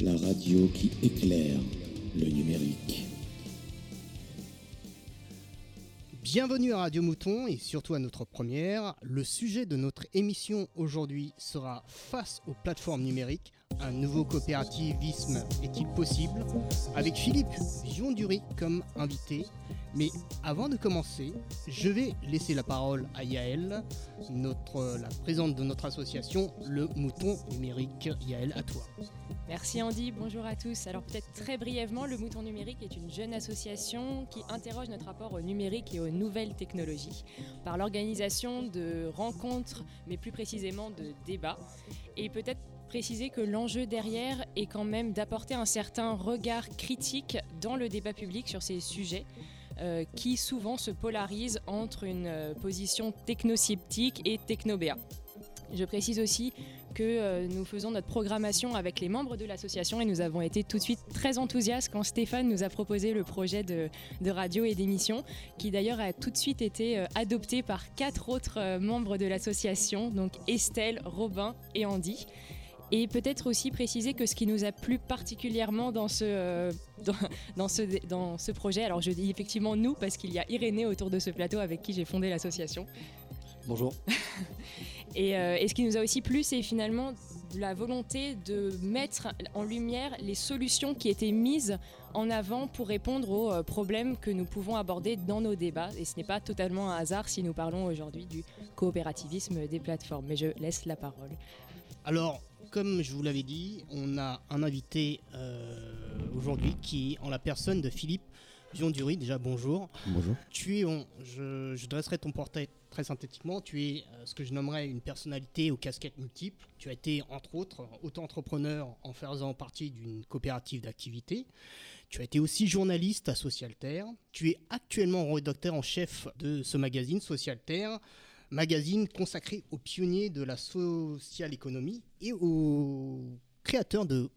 La radio qui éclaire le numérique. Bienvenue à Radio Mouton et surtout à notre première. Le sujet de notre émission aujourd'hui sera face aux plateformes numériques. Un nouveau coopérativisme est-il possible? Avec Philippe Gionduri comme invité. Mais avant de commencer, je vais laisser la parole à notre, la présidente de notre association, le Mouton Numérique. Yaël, à toi. Merci Andy, bonjour à tous. Alors peut-être très brièvement, le Mouton Numérique est une jeune association qui interroge notre rapport au numérique et aux nouvelles technologies par l'organisation de rencontres, mais plus précisément de débats. Et peut-être préciser que l'enjeu derrière est quand même d'apporter un certain regard critique dans le débat public sur ces sujets. Euh, qui souvent se polarisent entre une euh, position technosceptique et technobéa. Je précise aussi que euh, nous faisons notre programmation avec les membres de l'association et nous avons été tout de suite très enthousiastes quand Stéphane nous a proposé le projet de, de radio et d'émission, qui d'ailleurs a tout de suite été euh, adopté par quatre autres euh, membres de l'association, donc Estelle, Robin et Andy. Et peut-être aussi préciser que ce qui nous a plu particulièrement dans ce, euh, dans, dans, ce, dans ce projet, alors je dis effectivement nous parce qu'il y a Irénée autour de ce plateau avec qui j'ai fondé l'association. Bonjour. et, euh, et, ce qui nous a aussi plu, c'est finalement la volonté de mettre en lumière les solutions qui étaient mises en avant pour répondre aux euh, problèmes que nous pouvons aborder dans nos débats. Et ce n'est pas totalement un hasard si nous parlons aujourd'hui du coopérativisme des plateformes. Mais je laisse la parole. Alors, comme je vous l'avais dit, on a un invité euh, aujourd'hui qui est en la personne de Philippe Gionduri. Déjà, bonjour. Bonjour. Tu es, on, je, je, dresserai ton portrait très synthétiquement. Tu es euh, ce que je nommerais une personnalité aux casquettes multiples. Tu as été, entre autres, auto-entrepreneur en faisant partie d'une coopérative d'activité. Tu as été aussi journaliste à Socialterre. Tu es actuellement rédacteur en chef de ce magazine Socialterre magazine consacré aux pionniers de la social économie et aux créateurs de,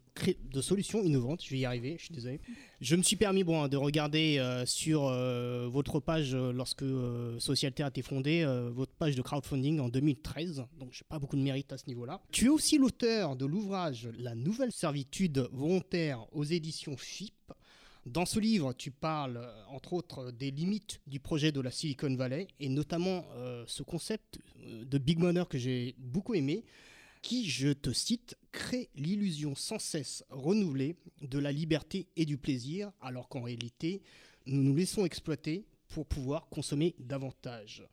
de, solutions innovantes. Je vais y arriver, je suis désolé. Je me suis permis bon, de regarder euh, sur euh, votre page euh, lorsque Socialterre a été fondée, votre page de crowdfunding en 2013. Donc je n'ai pas beaucoup de mérite à ce niveau-là. Tu es aussi l'auteur de l'ouvrage La nouvelle servitude volontaire aux éditions FIP. Dans ce livre, tu parles, entre autres, des limites du projet de la Silicon Valley, et notamment ce concept de Big Money que j'ai beaucoup aimé, qui, je te cite, crée l'illusion sans cesse renouvelée de la liberté et du plaisir, alors qu'en réalité, nous nous laissons exploiter pour pouvoir consommer davantage.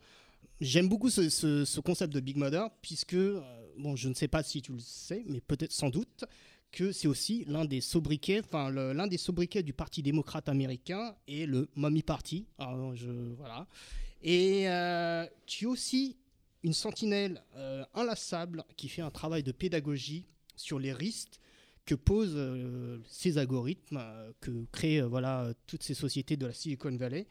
J'aime beaucoup ce, ce, ce, concept de Big Mother, puisque, euh, bon, je ne sais pas si tu le sais, mais peut-être sans doute, que c'est aussi l'un des sobriquets, enfin l'un des sobriquets du Parti démocrate américain et le Mommy Party. Alors, je, voilà. Et euh, tu es aussi une sentinelle euh, inlassable qui fait un travail de pédagogie sur les risques que posent euh, ces algorithmes euh, que créent voilà toutes ces sociétés de la Silicon Valley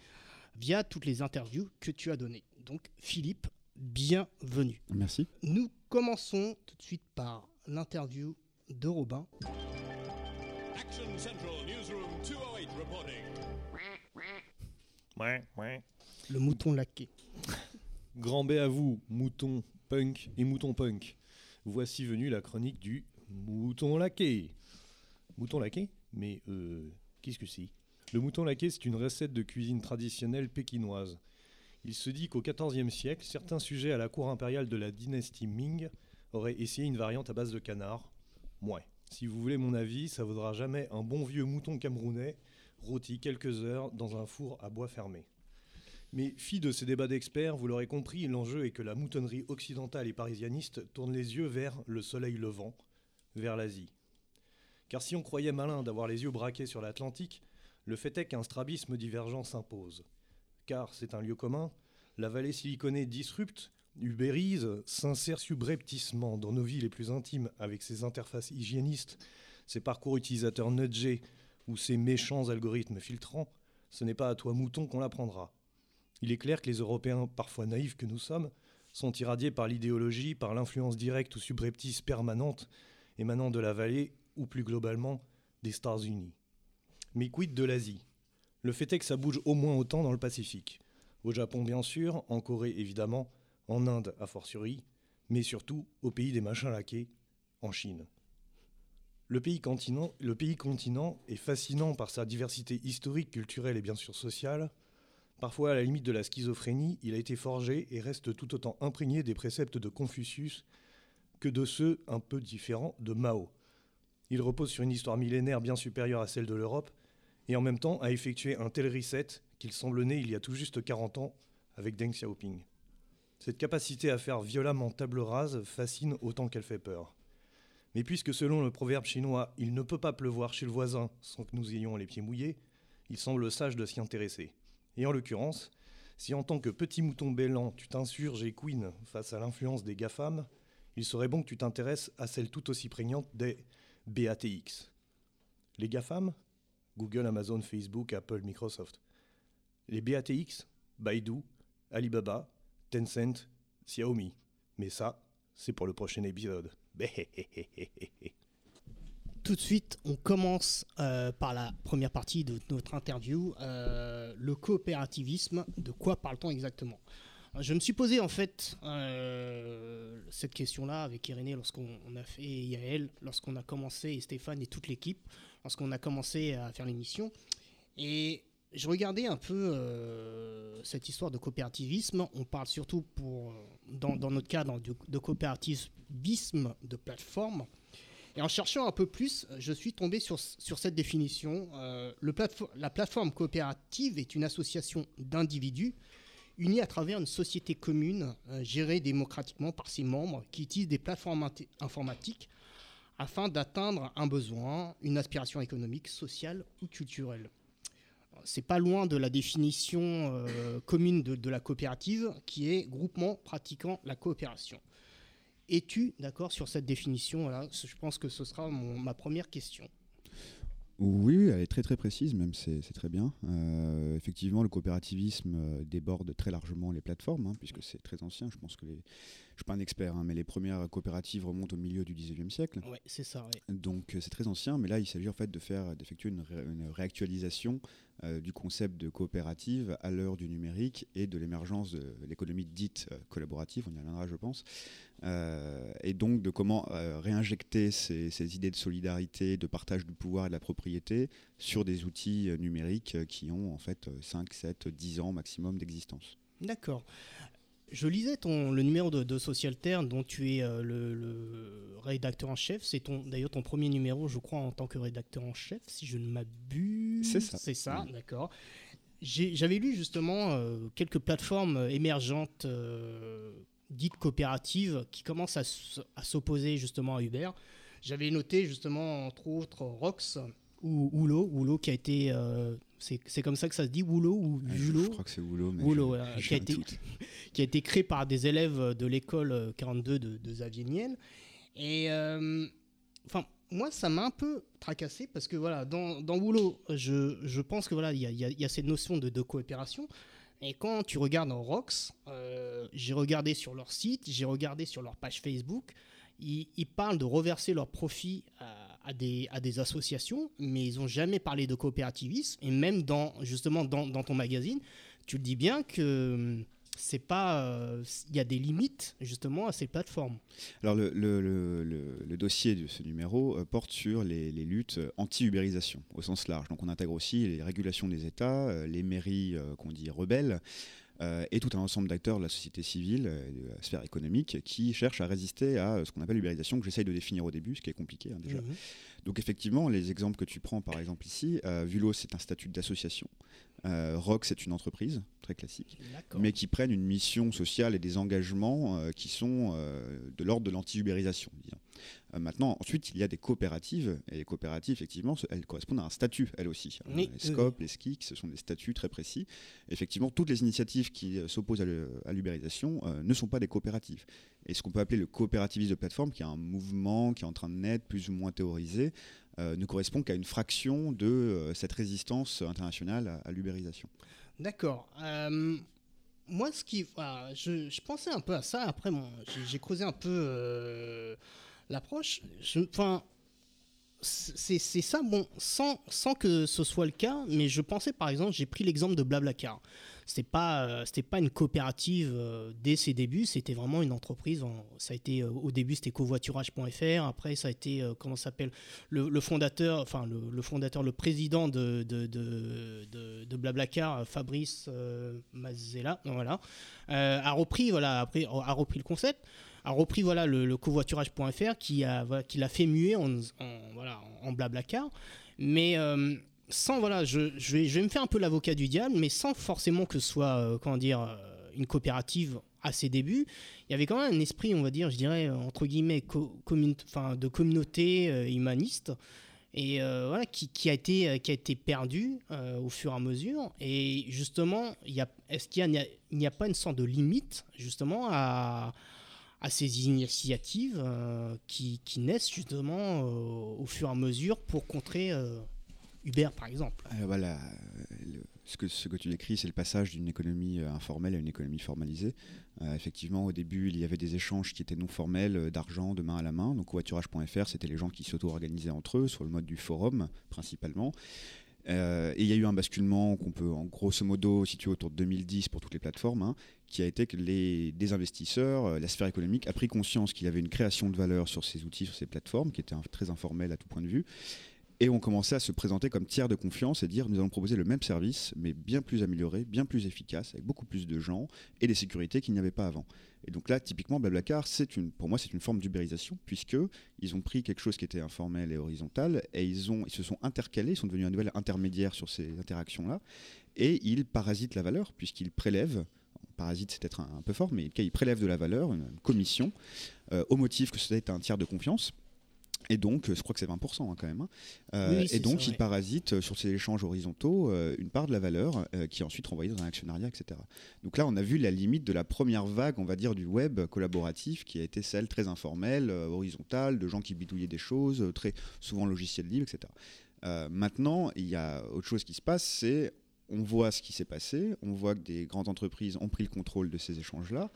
via toutes les interviews que tu as données. Donc Philippe, bienvenue. Merci. Nous commençons tout de suite par l'interview de Robin. Action Central Newsroom 208 reporting. Ouais, ouais. Le mouton laqué. Grand B à vous, mouton punk et mouton punk. Voici venue la chronique du mouton laqué. Mouton laqué Mais euh, qu'est-ce que c'est? Le mouton laqué, c'est une recette de cuisine traditionnelle pékinoise. Il se dit qu'au XIVe siècle, certains sujets à la cour impériale de la dynastie Ming auraient essayé une variante à base de canard. Ouais. Si vous voulez mon avis, ça vaudra jamais un bon vieux mouton camerounais rôti quelques heures dans un four à bois fermé. Mais fille de ces débats d'experts, vous l'aurez compris, l'enjeu est que la moutonnerie occidentale et parisianiste tourne les yeux vers le soleil levant, vers l'Asie. Car si on croyait malin d'avoir les yeux braqués sur l'Atlantique, le fait est qu'un strabisme divergent s'impose. Car c'est un lieu commun, la vallée siliconée disrupte, ubérise, s'insère subrepticement dans nos vies les plus intimes avec ses interfaces hygiénistes, ses parcours utilisateurs nudgés ou ses méchants algorithmes filtrants, ce n'est pas à toi mouton qu'on l'apprendra. Il est clair que les Européens, parfois naïfs que nous sommes, sont irradiés par l'idéologie, par l'influence directe ou subreptice permanente émanant de la vallée ou plus globalement des États-Unis. Mais quid de l'Asie? Le fait est que ça bouge au moins autant dans le Pacifique. Au Japon bien sûr, en Corée évidemment, en Inde a fortiori, mais surtout au pays des machins laqués, en Chine. Le pays, continent, le pays continent est fascinant par sa diversité historique, culturelle et bien sûr sociale. Parfois, à la limite de la schizophrénie, il a été forgé et reste tout autant imprégné des préceptes de Confucius que de ceux un peu différents de Mao. Il repose sur une histoire millénaire bien supérieure à celle de l'Europe et en même temps a effectué un tel reset qu'il semble né il y a tout juste 40 ans avec Deng Xiaoping. Cette capacité à faire violemment table rase fascine autant qu'elle fait peur. Mais puisque selon le proverbe chinois, il ne peut pas pleuvoir chez le voisin sans que nous ayons les pieds mouillés, il semble sage de s'y intéresser. Et en l'occurrence, si en tant que petit mouton bêlant, tu t'insurges et queen face à l'influence des GAFAM, il serait bon que tu t'intéresses à celle tout aussi prégnante des BATX. Les GAFAM Google, Amazon, Facebook, Apple, Microsoft. Les BATX Baidu, Alibaba, Tencent, Xiaomi. Mais ça, c'est pour le prochain épisode. Tout de suite, on commence euh, par la première partie de notre interview, euh, le coopérativisme. De quoi parle-t-on exactement? Je me suis posé en fait euh, cette question-là avec Irénée lorsqu'on on a fait et Yael, lorsqu'on a commencé et Stéphane et toute l'équipe lorsqu'on a commencé à faire l'émission. Et je regardais un peu euh, cette histoire de coopérativisme. On parle surtout pour, dans, dans notre cas de, coopérativisme de plateforme. Et en cherchant un peu plus, je suis tombé sur, sur cette définition. Euh, la plateforme coopérative est une association d'individus unis à travers une société commune euh, gérée démocratiquement par ses membres qui utilisent des plateformes informatiques afin d'atteindre un besoin, une aspiration économique, sociale ou culturelle. C'est pas loin de la définition euh, commune de, la coopérative qui est groupement pratiquant la coopération. Es-tu d'accord sur cette définition Je pense que ce sera ma première question. Oui, elle est très très précise, même c'est très bien. Euh, effectivement, le coopérativisme euh, déborde très largement les plateformes, hein, puisque c'est très ancien. Je pense que les, suis pas un expert, hein, mais les premières coopératives remontent au milieu du 19e siècle. Ouais, c'est ça. ouais. Donc euh, c'est très ancien, mais là il s'agit en fait de faire d'effectuer une, ré- une réactualisation euh, du concept de coopérative à l'heure du numérique et de l'émergence de l'économie dite euh, collaborative, on y reviendra je pense, Euh, et donc de comment euh, réinjecter ces, ces idées de solidarité, de partage du pouvoir et de la propriété sur des outils numériques qui ont en fait euh, 5, 7, 10 ans maximum d'existence. D'accord. Je lisais ton, le numéro de, de Socialterre dont tu es euh, le, le rédacteur en chef. C'est ton, d'ailleurs ton premier numéro, je crois, en tant que rédacteur en chef, si je ne m'abuse. C'est ça. C'est ça, Oui. d'accord. J'avais lu justement euh, quelques plateformes émergentes euh, dites coopératives qui commencent à, s'opposer justement à Uber. J'avais noté justement entre autres Rox ou Wulo, Wulo qui a été, euh, c'est comme ça que ça se dit, Wulo ou Euh, je, crois que c'est mais je- qui a été- doute. qui a été créé par des élèves de l'école euh, 42 de, de Xavier Niel. Et euh, enfin, moi, ça m'a un peu tracassé parce que voilà, dans, dans Woolo, je, je pense que voilà, il y a, il y a- il y a cette notion de, de coopération. Et quand tu regardes en Rox, euh, j'ai regardé sur leur site, j'ai regardé sur leur page Facebook, ils, ils parlent de reverser leurs profits à, à des, associations, mais ils n'ont jamais parlé de coopérativisme. Et même dans, justement dans, ton magazine, tu le dis bien que hum, c'est pas, euh, il y a des limites justement à ces plateformes. Alors le, dossier de ce numéro euh, porte sur les, luttes euh, anti-ubérisation au sens large. Donc on intègre aussi les régulations des États, euh, les mairies euh, qu'on dit rebelles, euh, et tout un ensemble d'acteurs de la société civile euh, de la sphère économique qui cherchent à résister à euh, ce qu'on appelle l'ubérisation, que j'essaye de définir au début, ce qui est compliqué hein, déjà. Mhm. Donc effectivement, les exemples que tu prends par exemple ici, euh, Vulo c'est un statut d'association, euh, Rock c'est une entreprise, très classique mais qui prennent une mission sociale et des engagements euh, qui sont euh, de l'ordre de l'anti-ubérisation. Euh, maintenant, ensuite, il y a des coopératives, et les coopératives, effectivement, elles correspondent à un statut, elles aussi. Oui, les oui, SCOP, les SKIC, ce sont des statuts très précis. Effectivement, toutes les initiatives qui euh, s'opposent à l'ubérisation euh, ne sont pas des coopératives. Et ce qu'on peut appeler le coopérativisme de plateforme, qui est un mouvement qui est en train de naître, plus ou moins théorisé, euh, ne correspond qu'à une fraction de euh, cette résistance internationale à, à l'ubérisation. D'accord. Euh, moi, ce qui, je, je pensais un peu à ça. Après, bon, j'ai- j'ai creusé un peu euh, l'approche. C'est ça. Bon, sans, sans que ce soit le cas, mais je pensais par exemple, j'ai pris l'exemple de Blablacar. C'était pas, euh, c'était pas une coopérative euh, dès ses débuts, c'était vraiment une entreprise. en- ça a été, euh, au début, c'était covoiturage.fr. Après, ça a été, comment s'appelle, le, fondateur, enfin, le, fondateur, le président de, de, de, de- de Blablacar, Fabrice euh, Mazzella, voilà, a repris, voilà, après, a repris le concept a repris voilà le, covoiturage.fr qui a qui l'a fait muer en, voilà en Blablacar mais sans voilà je, vais je vais me faire un peu l'avocat du diable mais sans forcément que ce soit euh, comment dire euh, une coopérative à ses débuts il y avait quand même un esprit on va dire je dirais entre guillemets de communauté euh, humaniste et voilà qui, a été qui a été perdu au fur et à mesure. Et justement est-ce qu'il n'y a, a pas une sorte de limite justement à ces initiatives qui, naissent justement au fur et à mesure pour contrer Uber par exemple. Euh, voilà, ce, que, tu décris, c'est le passage d'une économie euh, informelle à une économie formalisée. Euh, effectivement, au début, il y avait des échanges qui étaient non formels, d'argent, de main à la main. Donc, voiturage.fr, c'était les gens qui s'auto-organisaient entre eux sur le mode du forum, principalement. Et il y a eu un basculement qu'on peut, en grosso modo, situer autour de 2010 pour toutes les plateformes, hein, qui a été que les, des investisseurs, la sphère économique, a pris conscience qu'il y avait une création de valeur sur ces outils, sur ces plateformes, qui était un- très informelle à tout point de vue, et ont commencé à se présenter comme tiers de confiance et dire nous allons proposer le même service, mais bien plus amélioré, bien plus efficace, avec beaucoup plus de gens et des sécurités qu'il n'y avait pas avant. Et donc là, typiquement, Blablacar, pour moi, c'est une forme d'ubérisation, puisque ils ont pris quelque chose qui était informel et horizontal, et ils, se sont intercalés, ils sont devenus un nouvel intermédiaire sur ces interactions-là, et ils parasitent la valeur, puisqu'ils prélèvent, parasite c'est peut-être un, peu fort, mais en tout cas, ils prélèvent de la valeur, une, commission, euh, au motif que c'est un tiers de confiance. Et donc, euh, je crois que c'est 20% hein, quand même. hein. Euh, Oui, et donc, ça, ils ouais. parasitent euh, sur ces échanges horizontaux euh, une part de la valeur euh, qui est ensuite renvoyée dans un actionnariat, etc. Donc là, on a vu la limite de la première vague, on va dire, du web collaboratif, qui a été celle très informelle, horizontale, de gens qui bidouillaient des choses, très souvent logiciels libres, etc. Maintenant, il y a autre chose qui se passe, c'est on voit ce qui s'est passé, on voit que des grandes entreprises ont pris le contrôle de ces échanges-là.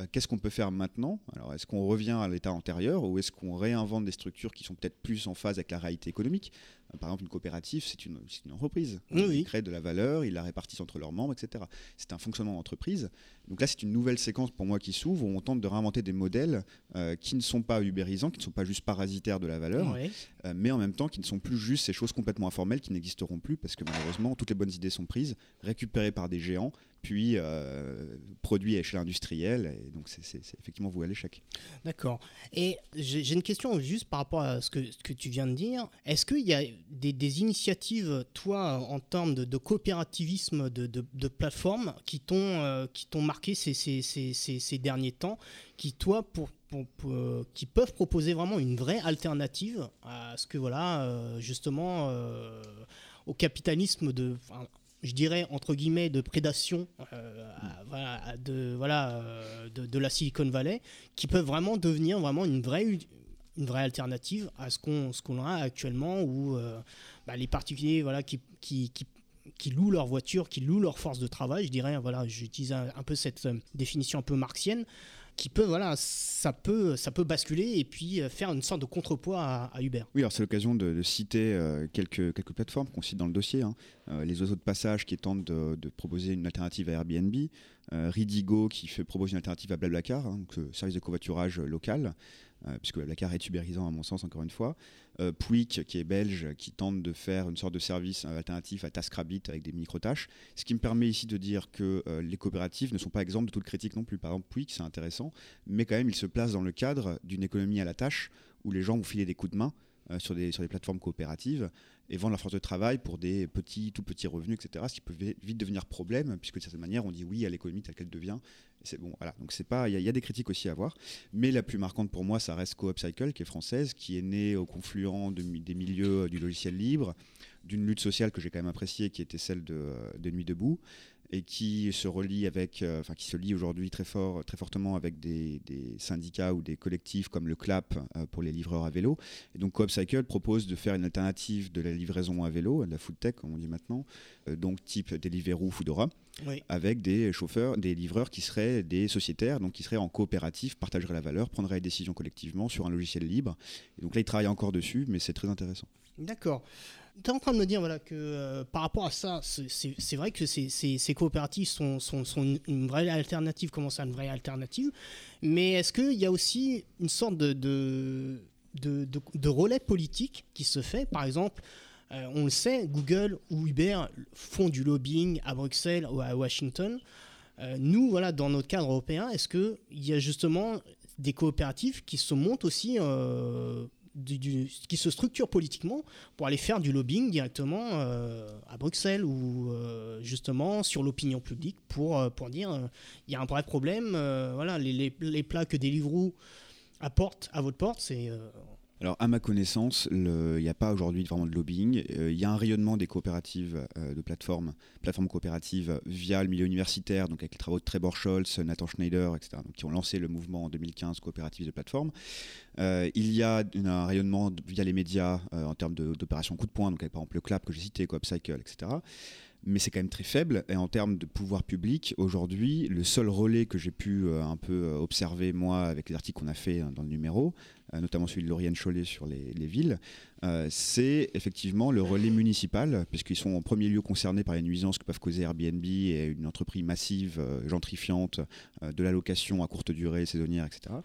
Euh, Qu'est-ce qu'on peut faire maintenant? Alors, est-ce qu'on revient à l'état antérieur ou est-ce qu'on réinvente des structures qui sont peut-être plus en phase avec la réalité économique? Par exemple, une coopérative, c'est une, entreprise. Oui, ils créent de la valeur, ils la répartissent entre leurs membres, etc. C'est un fonctionnement d'entreprise. Donc là, c'est une nouvelle séquence pour moi qui s'ouvre où on tente de réinventer des modèles euh, qui ne sont pas ubérisants, qui ne sont pas juste parasitaires de la valeur, euh, mais en même temps qui ne sont plus juste ces choses complètement informelles qui n'existeront plus parce que malheureusement toutes les bonnes idées sont prises, récupérées par des géants, puis euh, produits à échelle industrielle, et donc c'est effectivement voué à l'échec. D'accord. Et j'ai j'ai une question juste par rapport à ce que, ce que tu viens de dire. Est-ce qu'il y a des, des initiatives, toi, en termes de, coopérativisme de, de, plateformes, qui t'ont euh, marqué ces, ces, ces, derniers temps, qui, toi, pour, pour- euh, qui peuvent proposer vraiment une vraie alternative à ce que, voilà, euh, justement, au capitalisme de. je dirais entre guillemets de prédation de, voilà, de, la Silicon Valley qui peuvent vraiment devenir vraiment une vraie, une vraie alternative à ce qu'on qu'on a actuellement où euh, bah, les particuliers voilà, qui, qui, qui, louent leur voiture, qui louent leur force de travail, je dirais, voilà, j'utilise un, peu cette euh, définition un peu marxienne, qui peut, voilà, ça peut, ça peut basculer et puis euh, faire une sorte de contrepoids à, Uber. Oui, alors c'est l'occasion de, citer quelques, quelques plateformes qu'on cite dans le dossier. hein. Les oiseaux de passage qui tentent de, proposer une alternative à Airbnb, Ridigo qui fait proposer une alternative à Blablacar, hein, donc, service de covoiturage local, puisque Blablacar est ubérisant à mon sens encore une fois. Euh, Pouic qui est belge, qui tente de faire une sorte de service euh, alternatif à TaskRabbit avec des micro-tâches. Ce qui me permet ici de dire que euh, les coopératives ne sont pas exemptes de toute critique non plus. Par exemple, Pouic, c'est intéressant, mais quand même, il se place dans le cadre d'une économie à la tâche où les gens vont filer des coups de main euh, sur, des, sur des plateformes coopératives et vendre leur force de travail pour des petits, tout petits revenus, etc. Ce qui peut vi- vite devenir problème, puisque de certaine manière, on dit oui à l'économie telle qu'elle devient. C'est bon, voilà. Donc c'est pas, il y, a- des critiques aussi à avoir, mais la plus marquante pour moi, ça reste Coop Cycle, qui est française, qui est née au confluent des milieux euh, du logiciel libre, d'une lutte sociale que j'ai quand même appréciée, qui était celle de, euh, de Nuit debout, et qui se relie avec, euh, enfin qui se lie aujourd'hui très fort, très fortement avec des, des syndicats ou des collectifs comme le CLAP euh, pour les livreurs à vélo. Et donc Coop Cycle propose de faire une alternative de la livraison à vélo, de la food tech comme on dit maintenant, euh, donc type Deliveroo, Foodora. Oui. avec des chauffeurs, des livreurs qui seraient des sociétaires, donc qui seraient en coopérative, partageraient la valeur, prendraient les décisions collectivement sur un logiciel libre. Et donc là, ils travaillent encore dessus, mais c'est très intéressant. D'accord. Tu es en train de me dire voilà, que euh, par rapport à ça, c'est- vrai que ces, coopératives sont, une, vraie alternative, comment ça, une vraie alternative? Mais est-ce qu'il y a aussi une sorte de, relais politique qui se fait? Par exemple, euh, on le sait, Google ou Uber font du lobbying à Bruxelles ou à Washington. Euh, nous, voilà, dans notre cadre européen, est-ce qu'il y a justement des coopératives qui se montent aussi, qui se structurent politiquement pour aller faire du lobbying directement euh, à Bruxelles ou euh, justement sur l'opinion publique pour, euh, pour dire il y a un vrai problème, voilà, les, les- les plats que Deliveroo apporte à votre porte, c'est Alors, à ma connaissance, il n'y a pas aujourd'hui vraiment de lobbying. Euh, Il y a un rayonnement des coopératives euh, de plateformes, plateformes coopératives via le milieu universitaire, donc avec les travaux de Trevor Scholz, Nathan Schneider, etc., qui ont lancé le mouvement en 2015 coopérative de plateformes. Euh, il y a un rayonnement via les médias en termes d'opérations coup de poing, donc avec par exemple le CLAP que j'ai cité, CoopCycle, etc. Mais c'est quand même très faible. Et en termes de pouvoir public, aujourd'hui, le seul relais que j'ai pu un peu observer, moi, avec les articles qu'on a fait hein, dans le numéro, notamment celui de Lauriane Chollet sur les, les villes, euh, c'est effectivement le relais municipal, puisqu'ils sont en premier lieu concernés par les nuisances que peuvent causer Airbnb et une entreprise massive, euh, gentrifiante, euh, de la location à courte durée, saisonnière, etc.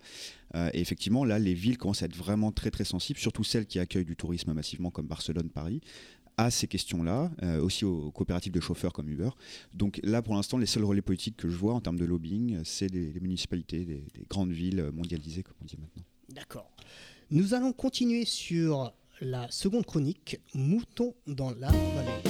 Euh, et effectivement, là, les villes commencent à être vraiment très très sensibles, surtout celles qui accueillent du tourisme massivement, comme Barcelone, Paris à ces questions-là, euh, aussi aux coopératives de chauffeurs comme Uber. Donc là, pour l'instant, les seuls relais politiques que je vois en termes de lobbying, c'est les, les municipalités, des grandes villes mondialisées, comme on dit maintenant. D'accord. Nous allons continuer sur la seconde chronique, Mouton dans la vallée.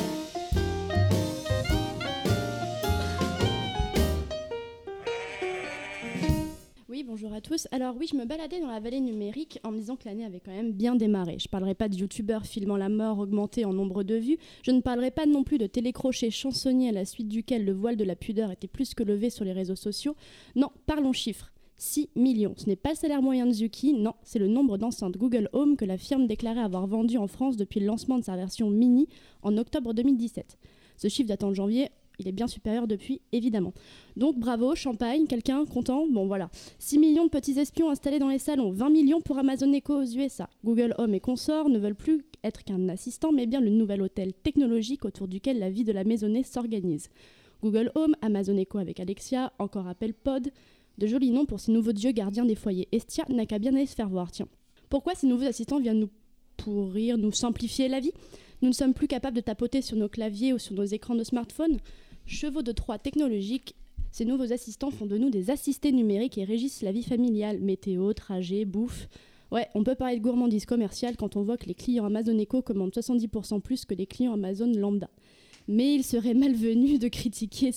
Oui, bonjour à tous. Alors oui, je me baladais dans la vallée numérique en me disant que l'année avait quand même bien démarré. Je parlerai pas de youtubeurs filmant la mort augmentée en nombre de vues. Je ne parlerai pas non plus de télécrochet chansonnier à la suite duquel le voile de la pudeur était plus que levé sur les réseaux sociaux. Non, parlons chiffres. 6 millions. Ce n'est pas le salaire moyen de Zuki, non, c'est le nombre d'enceintes Google Home que la firme déclarait avoir vendu en France depuis le lancement de sa version mini en octobre 2017. Ce chiffre datant de janvier, il est bien supérieur depuis, évidemment. Donc bravo, champagne, quelqu'un content Bon voilà. 6 millions de petits espions installés dans les salons, 20 millions pour Amazon Echo aux USA. Google Home et consorts ne veulent plus être qu'un assistant, mais bien le nouvel hôtel technologique autour duquel la vie de la maisonnée s'organise. Google Home, Amazon Echo avec Alexia, encore Apple Pod, de jolis noms pour ces nouveaux dieux gardiens des foyers. Estia n'a qu'à bien aller se faire voir, tiens. Pourquoi ces nouveaux assistants viennent nous pourrir, nous simplifier la vie? Nous ne sommes plus capables de tapoter sur nos claviers ou sur nos écrans de smartphone Chevaux de Troie technologiques, ces nouveaux assistants font de nous des assistés numériques et régissent la vie familiale, météo, trajet, bouffe. Ouais, on peut parler de gourmandise commerciale quand on voit que les clients Amazon Echo commandent 70% plus que les clients Amazon lambda. Mais il serait malvenu de critiquer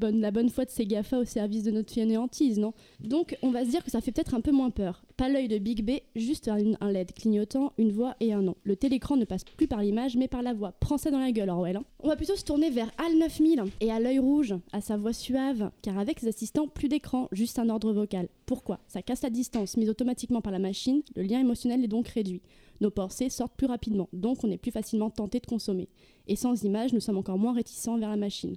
la bonne foi de ces GAFA au service de notre fainéantise, non? Donc on va se dire que ça fait peut-être un peu moins peur. Pas l'œil de Big B, juste un, un LED clignotant, une voix et un nom. Le télécran ne passe plus par l'image mais par la voix. Prends ça dans la gueule, Orwell. hein. On va plutôt se tourner vers HAL 9000 et à l'œil rouge, à sa voix suave, car avec ses assistants, plus d'écran, juste un ordre vocal. Pourquoi? Ça casse la distance mise automatiquement par la machine, le lien émotionnel est donc réduit. Nos pensées sortent plus rapidement, donc on est plus facilement tenté de consommer. Et sans image, nous sommes encore moins réticents vers la machine.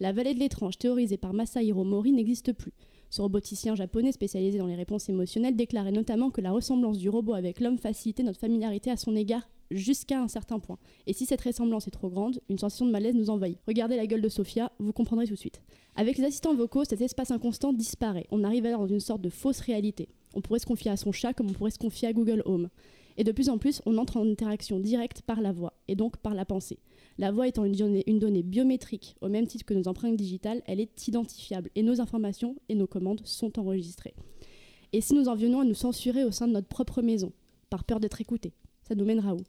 La vallée de l'étrange, théorisée par Masahiro Mori, n'existe plus. Ce roboticien japonais spécialisé dans les réponses émotionnelles déclarait notamment que la ressemblance du robot avec l'homme facilitait notre familiarité à son égard jusqu'à un certain point. Et si cette ressemblance est trop grande, une sensation de malaise nous envahit. Regardez la gueule de Sophia, vous comprendrez tout de suite. Avec les assistants vocaux, cet espace inconstant disparaît. On arrive alors dans une sorte de fausse réalité. On pourrait se confier à son chat comme on pourrait se confier à Google Home. Et de plus en plus, on entre en interaction directe par la voix, et donc par la pensée. La voix étant une donnée, biométrique, au même titre que nos empreintes digitales, elle est identifiable, et nos informations et nos commandes sont enregistrées. Et si nous en venons à nous censurer au sein de notre propre maison, par peur d'être écoutés, ça nous mènera où?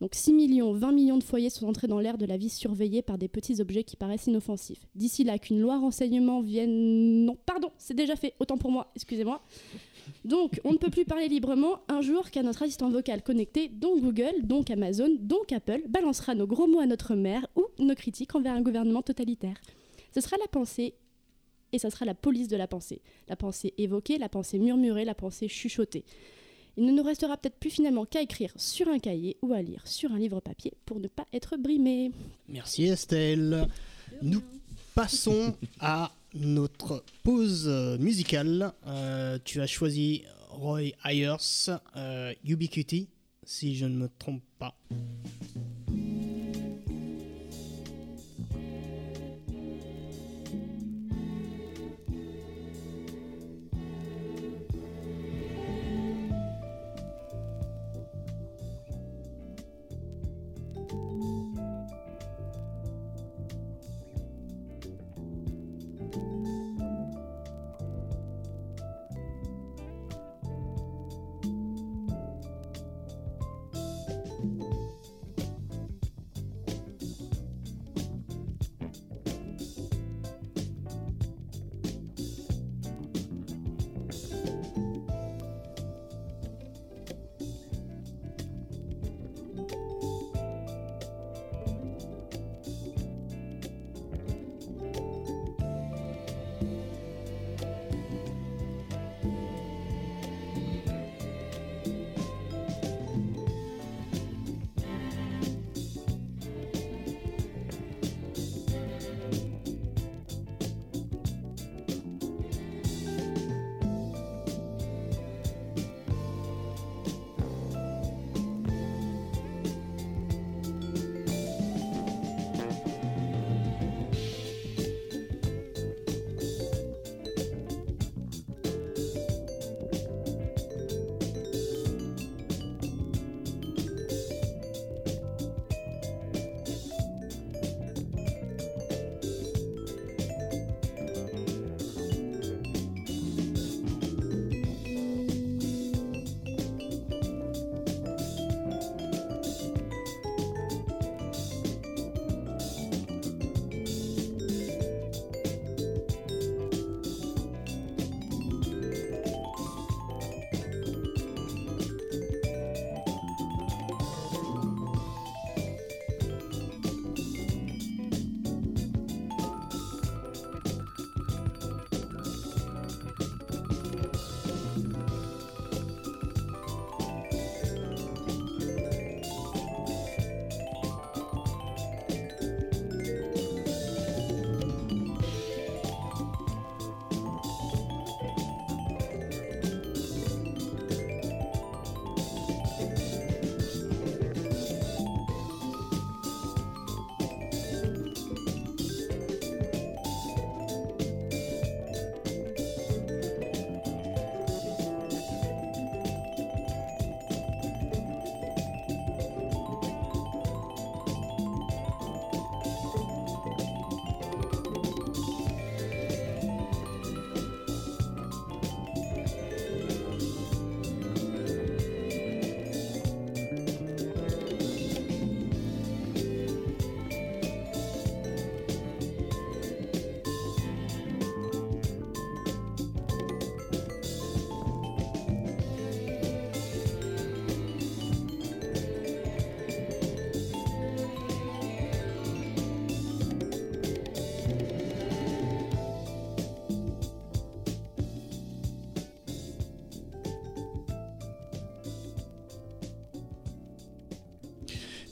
Donc 6 millions, 20 millions de foyers sont entrés dans l'ère de la vie surveillée par des petits objets qui paraissent inoffensifs. D'ici là, qu'une loi renseignement vienne... Non, pardon, c'est déjà fait, autant pour moi, excusez-moi. Donc, on ne peut plus parler librement un jour qu'à notre assistant vocal connecté, dont Google, donc Amazon, donc Apple, balancera nos gros mots à notre mère ou nos critiques envers un gouvernement totalitaire. Ce sera la pensée et ça sera la police de la pensée. La pensée évoquée, la pensée murmurée, la pensée chuchotée. Il ne nous restera peut-être plus finalement qu'à écrire sur un cahier ou à lire sur un livre papier pour ne pas être brimé. Merci Estelle. Nous, Passons à notre pause euh, musicale. Euh, tu as choisi Roy Ayers, euh, Ubiquity, si je ne me trompe pas.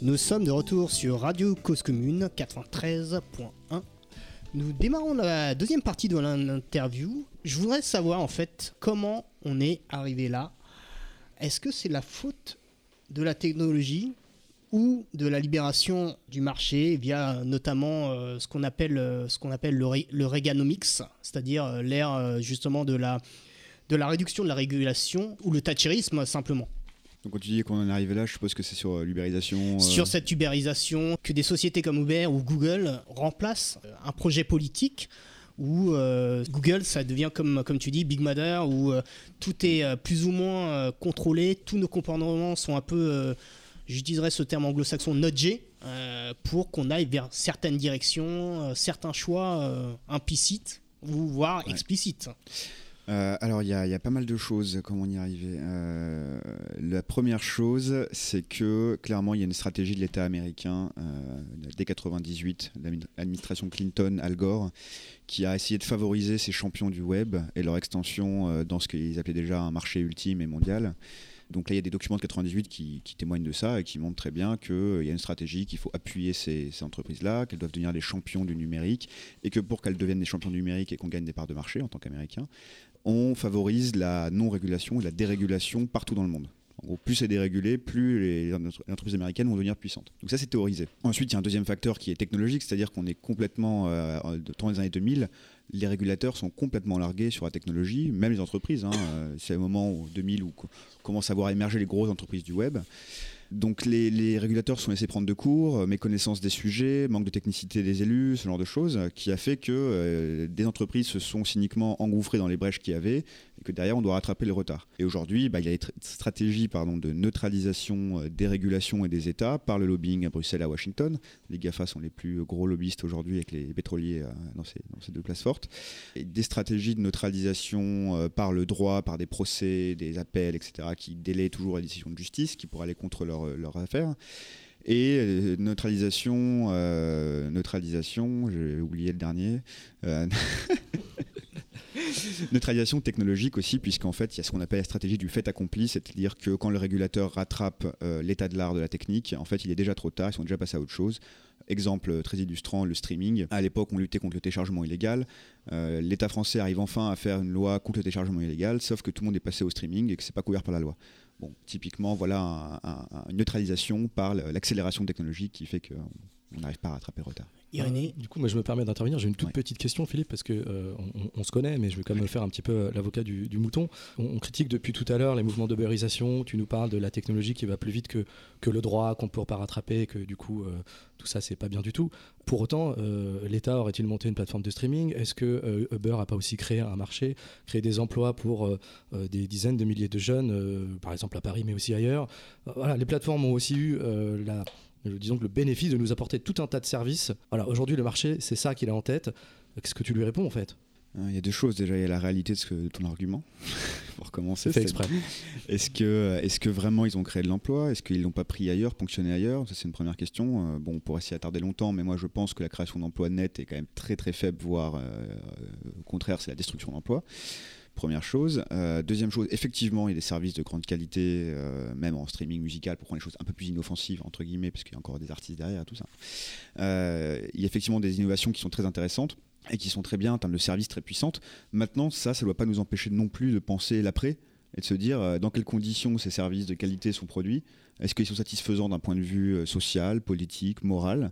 Nous sommes de retour sur Radio Cause Commune 93.1. Nous démarrons la deuxième partie de l'interview. Je voudrais savoir en fait comment on est arrivé là. Est-ce que c'est la faute de la technologie ou de la libération du marché via notamment euh, ce qu'on appelle, euh, ce qu'on appelle le, ré- le c'est-à-dire euh, l'ère justement de la, de la réduction de la régulation ou le thatcherisme simplement? Donc quand tu dis qu'on en est arrivé là, je suppose que c'est sur euh, l'ubérisation. euh, sur cette ubérisation que des sociétés comme Uber ou Google remplacent euh, un projet politique où euh, Google ça devient comme comme tu dis Big Mother où euh, tout est euh, plus ou moins contrôlé, tous nos comportements sont un peu j'utiliserai ce terme anglo-saxon nudgés pour qu'on aille vers certaines directions, certains choix implicites ou voire Ouais. explicites. Euh, alors, il y, a pas mal de choses, comment y arriver. Euh, la première chose, c'est que clairement, il y a une stratégie de l'État américain euh, dès 98, l'admi- l'administration Clinton, Al Gore, qui a essayé de favoriser ces champions du web et leur extension dans ce qu'ils appelaient déjà un marché ultime et mondial. Donc là, il y a des documents de 98 qui, témoignent de ça et qui montrent très bien qu'il y a une stratégie, qu'il faut appuyer ces, ces entreprises-là, qu'elles doivent devenir les champions du numérique et que pour qu'elles deviennent des champions du numérique et qu'on gagne des parts de marché en tant qu'Américain, on favorise la non-régulation et la dérégulation partout dans le monde. En gros, plus c'est dérégulé, plus les entreprises américaines vont devenir puissantes. Donc ça, c'est théorisé. Ensuite, il y a un deuxième facteur qui est technologique, c'est-à-dire qu'on est complètement, euh, dans les années 2000, les régulateurs sont complètement largués sur la technologie, même les entreprises. hein. Euh, c'est le moment où 2000 où co- commencent à voir émerger les grosses entreprises du web. Donc les, les régulateurs sont laissés prendre de cours, euh, méconnaissance des sujets, manque de technicité des élus, ce genre de choses, euh, qui a fait que euh, des entreprises se sont cyniquement engouffrées dans les brèches qu'il y avait et que derrière on doit rattraper les retards. Et aujourd'hui, bah, il y a une stratégie pardon, de neutralisation des régulations et des États par le lobbying à Bruxelles à Washington. Les GAFA sont les plus gros lobbyistes aujourd'hui avec les pétroliers dans, ces, deux places fortes. Des stratégies de neutralisation par le droit, par des procès, des appels, etc., qui délayent toujours la décision de justice, qui pourraient aller contre leur, leur affaire. Et euh, neutralisation, euh, neutralisation, j'ai oublié le dernier. Euh, neutralisation technologique aussi, puisqu'en fait, il y a ce qu'on appelle la stratégie du fait accompli, c'est-à-dire que quand le régulateur rattrape l'état de l'art de la technique, en fait, il est déjà trop tard, ils sont déjà passés à autre chose. Exemple très illustrant, le streaming. À l'époque, on luttait contre le téléchargement illégal. L'État français arrive enfin à faire une loi contre le téléchargement illégal, sauf que tout le monde est passé au streaming et que c'est pas couvert par la loi. Bon, typiquement, voilà un- un- un- une neutralisation par l'accélération technologique qui fait qu'on n'arrive pas à rattraper retard. Irénée, Euh, Du coup, moi, je me permets d'intervenir. J'ai une toute Ouais. petite question, Philippe, parce que euh, on, on se connaît, mais je vais quand même me faire un petit peu euh, l'avocat du, du mouton. On, on critique depuis tout à l'heure les mouvements de bérisation. Tu nous parles de la technologie qui va plus vite que, que le droit, qu'on ne peut pas rattraper, que du coup, euh, tout ça, c'est pas bien du tout. Pour autant, euh, l'État aurait-il monté une plateforme de streaming? Est-ce que Uber a pas aussi créé un marché, créé des emplois pour des dizaines de milliers de jeunes, par exemple à Paris, mais aussi ailleurs? Voilà, les plateformes ont aussi eu la disons que le bénéfice de nous apporter tout un tas de services. Voilà, aujourd'hui, le marché, c'est ça qu'il a en tête. Qu'est-ce que tu lui réponds en fait? Euh, Il y a deux choses. Déjà, il y a la réalité de, ce que- de ton argument, pour commencer. C'est fait exprès. Est-ce que, est que vraiment ils ont créé de l'emploi? Est-ce qu'ils l'ont pas pris ailleurs, ponctionné ailleurs? Ça, c'est une première question. Euh, bon, on pourrait s'y attarder longtemps, mais moi, je pense que la création d'emplois net est quand même très très faible, voire euh, euh, au contraire, c'est la destruction d'emplois. Première chose. Euh, deuxième chose, effectivement, il y a des services de grande qualité, euh, même en streaming musical, pour prendre les choses un peu plus inoffensives, entre guillemets, parce qu'il y a encore des artistes derrière tout ça. Euh, il y a effectivement des innovations qui sont très intéressantes et qui sont très bien en termes de services très puissantes. Maintenant, ça, ça ne doit pas nous empêcher non plus de penser l'après et de se dire dans quelles conditions ces services de qualité sont produits. Est-ce qu'ils sont satisfaisants d'un point de vue social, politique, moral?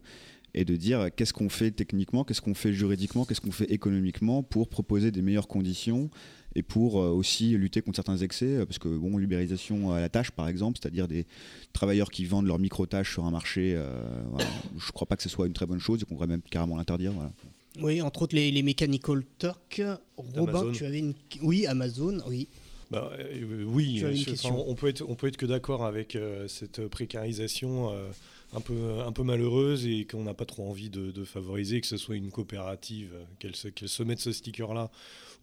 Et de dire qu'est-ce qu'on fait techniquement, qu'est-ce qu'on fait juridiquement, qu'est-ce qu'on fait économiquement pour proposer des meilleures conditions et pour euh, aussi lutter contre certains excès, euh, parce que bon, l'ubérisation à la tâche par exemple, c'est-à-dire des travailleurs qui vendent leurs micro-tâches sur un marché, euh, voilà, je ne crois pas que ce soit une très bonne chose et qu'on devrait même carrément l'interdire. Voilà. oui, entre autres les, les Mechanical Turk. Robin, Amazon. tu avais une. Oui, Amazon, oui. Bah, euh, oui, je- enfin, on peut être, on peut être que d'accord avec euh, cette précarisation euh, un peu, un peu malheureuse et qu'on n'a pas trop envie de, de favoriser, que ce soit une coopérative, euh, qu'elle se, se mette ce sticker-là,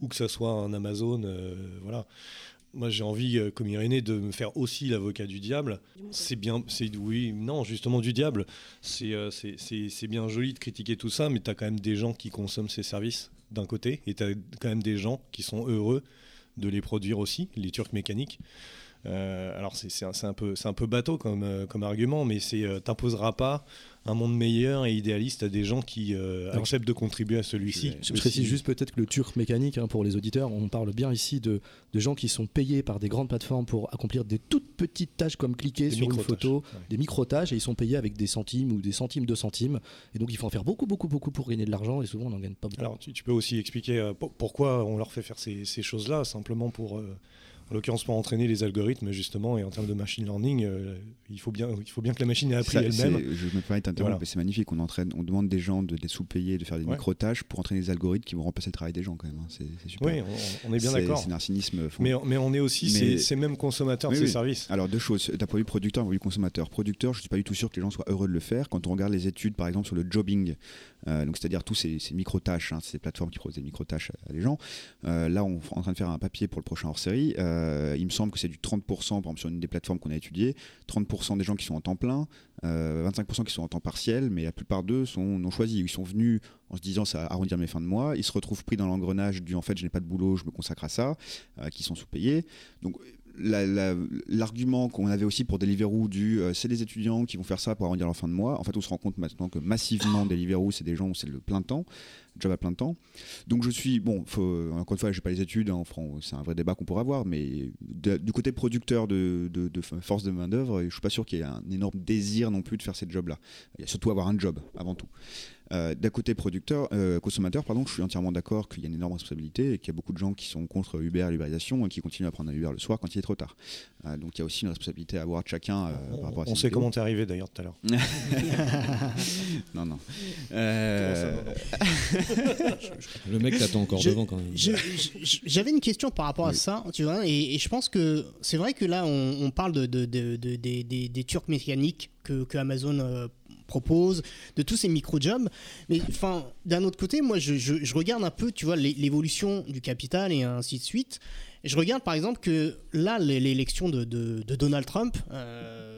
ou que ce soit un Amazon, euh, voilà. Moi, j'ai envie, euh, comme Irénée, de me faire aussi l'avocat du diable. C'est bien, c'est oui, non, justement du diable. Euh, c'est bien joli de critiquer tout ça, mais tu as quand même des gens qui consomment ces services d'un côté, et tu as quand même des gens qui sont heureux de les produire aussi, les Turcs mécaniques. Euh, alors c'est un, peu, c'est un peu bateau comme, euh, comme argument, mais c'est euh, t'imposeras pas un monde meilleur et idéaliste à des gens qui euh, acceptent de contribuer à celui-ci. Je précise juste peut-être que le turc mécanique, hein, pour les auditeurs, on parle bien ici de, de gens qui sont payés par des grandes plateformes pour accomplir des toutes petites tâches comme cliquer Des sur une photo, ouais. des micro-tâches, et ils sont payés avec des centimes ou des centimes de centimes. Et donc il faut en faire beaucoup, beaucoup, beaucoup pour gagner de l'argent, et souvent on n'en gagne pas beaucoup. Alors tu, tu peux aussi expliquer euh, pour- pourquoi on leur fait faire ces, ces choses-là, simplement pour, euh, en l'occurrence pour entraîner les algorithmes justement, et en termes de machine learning, euh, il, faut bien, il faut bien que la machine ait appris elle-même. Je me permets Voilà. mais c'est magnifique. On, entraîne, on demande des gens de, des sous-payés, de faire des Ouais. micro-tâches pour entraîner des algorithmes qui vont remplacer le travail des gens quand même. hein. C'est super. Oui, on, on est bien d'accord. C'est un cynisme fond. Mais, mais on est aussi Mais- ces, ces mêmes consommateurs Oui, de ces oui. services. Alors deux choses, d'un point de vue producteur, d'un point de vue consommateur. Producteur, je ne suis pas du tout sûr que les gens soient heureux de le faire. Quand on regarde les études, par exemple, sur le jobbing, euh, donc c'est-à-dire tous ces, ces micro-tâches, hein, ces plateformes qui proposent des micro-tâches à, à des gens, euh, là on est en train de faire un papier pour le prochain hors-série. Euh, il me semble que c'est du 30%, par exemple sur une des plateformes qu'on a étudiées, 30% des gens qui sont en temps plein, euh, 25% qui sont en temps partiel, mais la plupart d'eux sont non choisis. Ils sont venus en se disant ça va arrondir mes fins de mois, ils se retrouvent pris dans l'engrenage du en fait je n'ai pas de boulot, je me consacre à ça, euh, qui sont sous-payés. Donc la- la- l'argument qu'on avait aussi pour Deliveroo du euh, c'est des étudiants qui vont faire ça pour arrondir leur fin de mois, en fait on se rend compte maintenant que massivement Deliveroo c'est des gens où c'est le plein temps, job à plein temps. Donc je suis, bon, faut, encore une fois, j'ai pas les études, hein, c'est un vrai débat qu'on pourra avoir, mais de- du côté producteur de, de- de force de main-d'œuvre, je suis pas sûr qu'il y ait un énorme désir non plus de faire ces jobs-là. Il y a surtout avoir un job avant tout. Euh, D'un côté producteur, euh, consommateur, pardon, je suis entièrement d'accord qu'il y a une énorme responsabilité et qu'il y a beaucoup de gens qui sont contre Uber et l'ubérisation et qui continuent à prendre un Uber le soir quand il est trop tard. Euh, donc il y a aussi une responsabilité à avoir de chacun euh, par rapport à On sait comment t'es arrivé d'ailleurs tout à l'heure. non, non. Euh, Le mec t'attend encore Je- devant quand même. J'avais une question par rapport à ça, tu vois, et, et je pense que c'est vrai que là, on, on parle de, de- de- de- des- des, des turcs mécaniques que, que Amazon euh, propose, de tous ces micro-jobs, mais enfin, d'un autre côté, moi, je, regarde un peu, tu vois, l'é- l'évolution du capital et ainsi de suite. Je regarde par exemple que là, l'é- l'élection de Donald Trump. euh,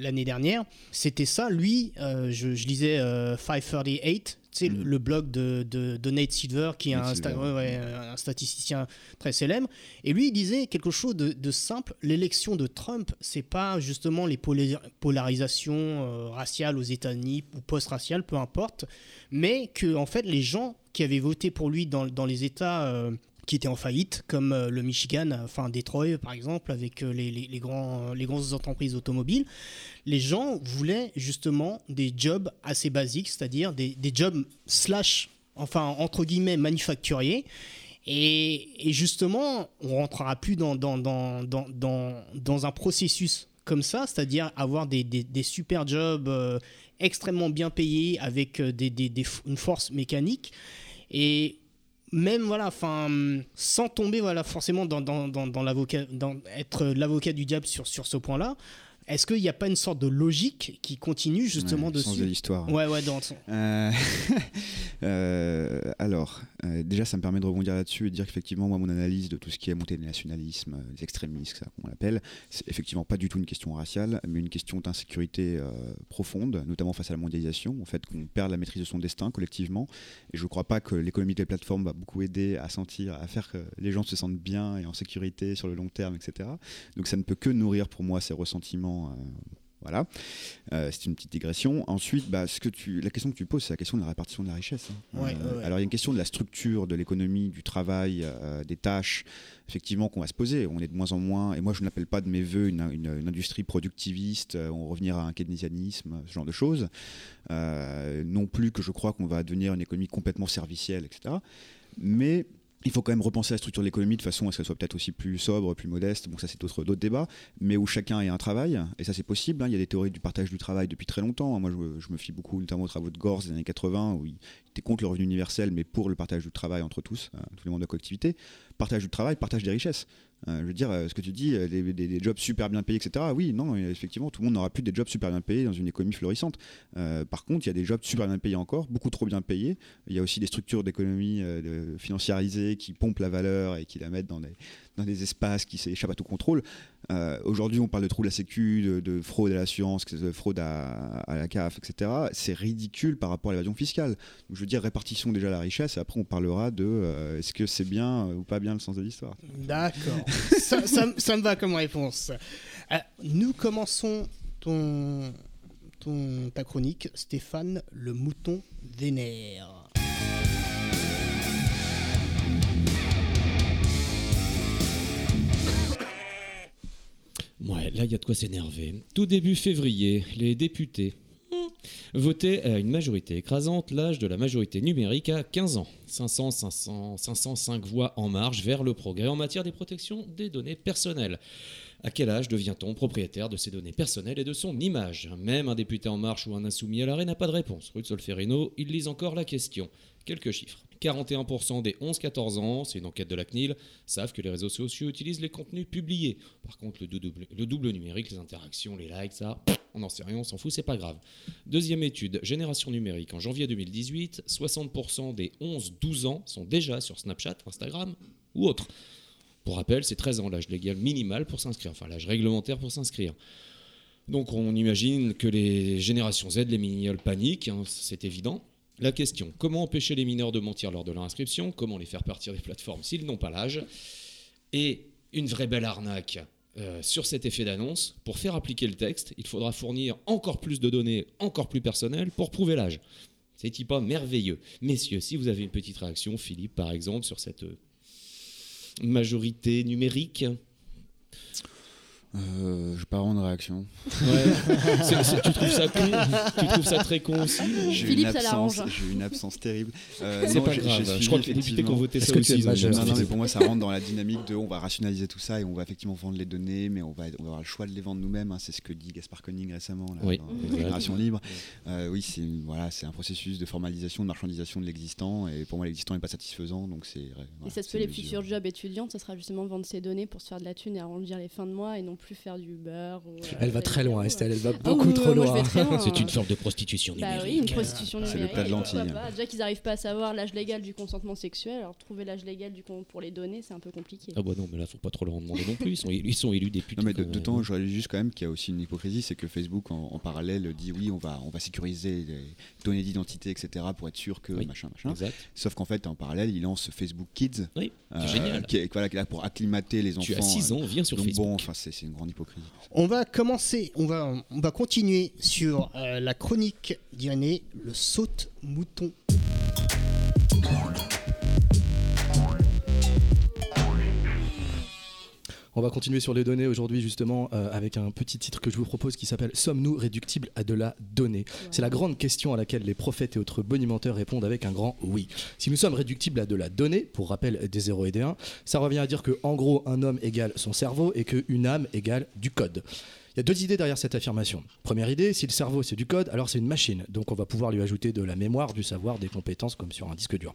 L'année dernière, c'était ça. Lui, euh, je, je lisais euh, 538, tu sais, le, le blog de, de, de Nate Silver, qui est un, Silver, sta- ouais, ouais, un statisticien très célèbre. Et lui, il disait quelque chose de, de simple. L'élection de Trump, c'est pas justement les pola- polarisations euh, raciales aux États-Unis ou post-raciales, peu importe, mais que en fait, les gens qui avaient voté pour lui dans, dans les États euh, qui étaient en faillite, comme euh, le Michigan, enfin Détroit par exemple, avec euh, les, les- grands, les grandes entreprises automobiles, les gens voulaient justement des jobs assez basiques, c'est-à-dire des, jobs slash, enfin entre guillemets, manufacturiers. Et, justement, on rentrera plus dans, dans, dans, dans, dans, un processus comme ça, c'est-à-dire avoir des, des, super jobs euh, extrêmement bien payés avec euh, des, une force mécanique. Et même voilà, enfin, sans tomber voilà forcément dans, dans, dans, l'avocat, dans être l'avocat du diable sur, sur ce point-là, est-ce qu'il n'y a pas une sorte de logique qui continue justement ouais, le sens de l'histoire. Ouais, ouais, dans le- Euh, euh, alors, euh, déjà, ça me permet de rebondir là-dessus et de dire qu'effectivement, moi, mon analyse de tout ce qui est montée des nationalismes, euh, des extrémistes, ça, comme on l'appelle, c'est effectivement pas du tout une question raciale, mais une question d'insécurité profonde, notamment face à la mondialisation, en fait, qu'on perd la maîtrise de son destin collectivement. Et je ne crois pas que l'économie des plateformes va beaucoup aider à sentir, à faire que les gens se sentent bien et en sécurité sur le long terme, etc. Donc, ça ne peut que nourrir pour moi ces ressentiments. Euh, voilà, Euh, c'est une petite digression. Ensuite, bah, ce que tu, la question que tu poses, c'est la question de la répartition de la richesse. hein. Ouais, ouais. Alors, il y a une question de la structure de l'économie, du travail, euh, des tâches, effectivement, qu'on va se poser. On est de moins en moins, et moi, je n'appelle pas de mes voeux une, une- une industrie productiviste, euh, on revenir à un keynesianisme, ce genre de choses. Euh, non plus que je crois qu'on va devenir une économie complètement servicielle, etc. Mais il faut quand même repenser la structure de l'économie de façon à ce qu'elle soit peut-être aussi plus sobre, plus modeste. Bon, ça, c'est d'autres débats, mais où chacun ait un travail, et ça, c'est possible. hein. Il y a des théories du partage du travail depuis très longtemps. hein. Moi, je, me- fie beaucoup notamment aux travaux de Gors des années 80, où il était contre le revenu universel, mais pour le partage du travail entre tous, euh, tous les membres de la collectivité. Partage du travail, partage des richesses. Euh, je veux dire, euh, ce que tu dis, euh, des, jobs super bien payés, etc. Oui, non, effectivement, tout le monde n'aura plus des jobs super bien payés dans une économie florissante. Par contre, il y a des jobs super bien payés encore, beaucoup trop bien payés. Il y a aussi des structures d'économie financiarisées qui pompent la valeur et qui la mettent dans des, dans des espaces qui s'échappent à tout contrôle. Euh, Aujourd'hui, on parle de trou de la sécu, de, de fraude à l'assurance, de fraude à, à la CAF, etc. C'est ridicule par rapport à l'évasion fiscale. Donc, je veux dire, répartissons déjà la richesse et après on parlera de euh, est-ce que c'est bien euh, ou pas bien le sens de l'histoire. D'accord. ça, ça- ça me va comme réponse. Euh, nous commençons ton, ton, ta chronique, Stéphane, le mouton vénère. Ouais, là, il y a de quoi s'énerver. Tout début février, les députés hmm, votaient à une majorité écrasante l'âge de la majorité numérique à 15 ans. 500, 500, 505 voix en marche vers le progrès en matière des protections des données personnelles. À quel âge devient-on propriétaire de ses données personnelles et de son image? Même un député en marche ou un insoumis à l'arrêt n'a pas de réponse. Rue Solferino, ils lisent encore la question. Quelques chiffres. 41% des 11-14 ans, c'est une enquête de la CNIL, savent que les réseaux sociaux utilisent les contenus publiés. Par contre, le double, le double numérique, les interactions, les likes, ça, on n'en sait rien, on s'en fout, c'est pas grave. Deuxième étude, Génération numérique. En janvier 2018, 60% des 11-12 ans sont déjà sur Snapchat, Instagram ou autre. Pour rappel, c'est 13 ans l'âge légal minimal pour s'inscrire, enfin l'âge réglementaire pour s'inscrire. Donc on imagine que les générations Z, les mignols paniquent, hein, c'est évident. La question, comment empêcher les mineurs de mentir lors de leur inscription? Comment les faire partir des plateformes s'ils n'ont pas l'âge? Et une vraie belle arnaque. euh, sur cet effet d'annonce, pour faire appliquer le texte, il faudra fournir encore plus de données, encore plus personnelles, pour prouver l'âge. C'est-il pas merveilleux Messieurs, si vous avez une petite réaction, Philippe par exemple, sur cette euh, majorité numérique? Euh, je vais pas rendre réaction. Ouais. C'est- c'est- tu, trouves ça con tu trouves ça très con aussi J'ai une absence, eu une absence terrible. Euh, C'est non, pas j'ai- grave. j'ai Je crois que les députés qui ont effectivement- voté Est-ce ça que aussi. Non, non, mais pour moi, ça rentre dans la dynamique de on va rationaliser tout ça et on va effectivement vendre les données, mais on va, on va avoir le choix de les vendre nous-mêmes. hein. c'est ce que dit Gaspard Koenig récemment là, Oui, dans. Génération Libre. Euh, oui, c'est voilà, c'est un processus de formalisation, de marchandisation de l'existant. Et pour moi, l'existant n'est pas satisfaisant. Donc c'est. Et ça se peut, les mesure. futurs jobs étudiantes, ça sera justement vendre ces données pour se faire de la thune et arrondir les fins de mois et non plus faire du beurre. ou, euh, Elle va très loin, Yahoo, Estelle, elle va Ah beaucoup oui, trop loin. C'est hein. une forme de prostitution Bah numérique. oui, une prostitution C'est le plat de lentilles. pas. Déjà qu'ils n'arrivent pas à savoir l'âge légal du consentement sexuel, alors trouver l'âge légal du con pour les données, c'est un peu compliqué. Ah bah non, mais là, faut pas trop leur en demander non plus. Ils sont, ils sont élus députés. Non mais quand de- d'autant, je réalise juste quand même qu'il y a aussi une hypocrisie, c'est que Facebook en, en parallèle dit oui, on va, on va sécuriser les données d'identité, etc. pour être sûr que Oui. machin, machin. Exact. Sauf qu'en fait, en parallèle, il lance Facebook Kids, Oui, euh, génial. qui est, voilà, qui est là pour acclimater les enfants. Tu as 6 ans, viens sur Donc Facebook. bon, enfin, c'est c'est grande hypocrisie. On va commencer, on va, on va continuer sur euh, la chronique d'Irénée, le saute-mouton. On va continuer sur les données aujourd'hui justement euh, avec un petit titre que je vous propose qui s'appelle Sommes-nous réductibles à de la donnée? C'est la grande question à laquelle les prophètes et autres bonimenteurs répondent avec un grand oui. Si nous sommes réductibles à de la donnée, pour rappel des 0 et des 1, ça revient à dire que en gros un homme égale son cerveau et qu'une âme égale du code. Il y a deux idées derrière cette affirmation. Première idée, si le cerveau c'est du code, alors c'est une machine, donc on va pouvoir lui ajouter de la mémoire, du savoir, des compétences comme sur un disque dur.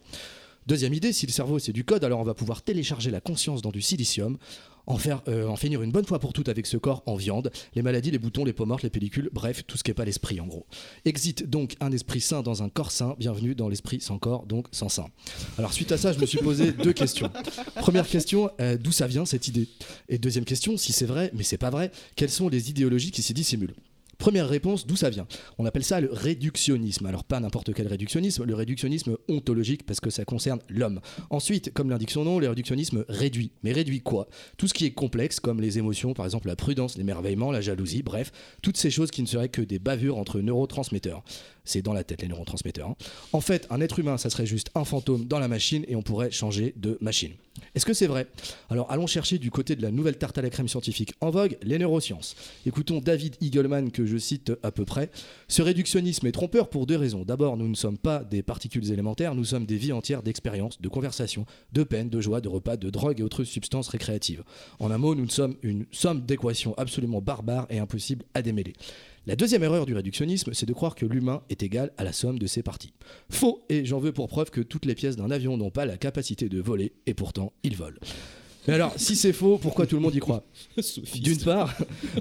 Deuxième idée, si le cerveau c'est du code, alors on va pouvoir télécharger la conscience dans du silicium, euh, en finir une bonne fois pour toutes avec ce corps en viande, les maladies, les boutons, les peaux mortes, les pellicules, bref, tout ce qui n'est pas l'esprit en gros. Exit donc un esprit sain dans un corps sain, bienvenue dans l'esprit sans corps, donc sans sein. Alors suite à ça, je me suis posé deux questions. Première question, euh, d'où ça vient cette idée? Et deuxième question, si c'est vrai, mais c'est pas vrai, quelles sont les idéologies qui s'y dissimulent? Première réponse, d'où ça vient? On appelle ça le réductionnisme. Alors pas n'importe quel réductionnisme, le réductionnisme ontologique parce que ça concerne l'homme. Ensuite, comme l'indique son nom, le réductionnisme réduit. Mais réduit quoi? Tout ce qui est complexe, comme les émotions, par exemple la prudence, l'émerveillement, la jalousie, bref, toutes ces choses qui ne seraient que des bavures entre neurotransmetteurs. C'est dans la tête les neurotransmetteurs. hein. En fait, un être humain, ça serait juste un fantôme dans la machine et on pourrait changer de machine. Est-ce que c'est vrai? Alors allons chercher du côté de la nouvelle tarte à la crème scientifique en vogue, les neurosciences. Écoutons David Eagleman que je cite à peu près. Ce réductionnisme est trompeur pour deux raisons. D'abord, nous ne sommes pas des particules élémentaires, nous sommes des vies entières d'expériences, de conversations, de peines, de joie, de repas, de drogue et autres substances récréatives. En un mot, nous sommes une somme d'équations absolument barbares et impossibles à démêler. La deuxième erreur du réductionnisme, c'est de croire que l'humain est égal à la somme de ses parties. Faux, et j'en veux pour preuve que toutes les pièces d'un avion n'ont pas la capacité de voler, et pourtant ils volent. Mais alors, si c'est faux, pourquoi tout le monde y croit. D'une part,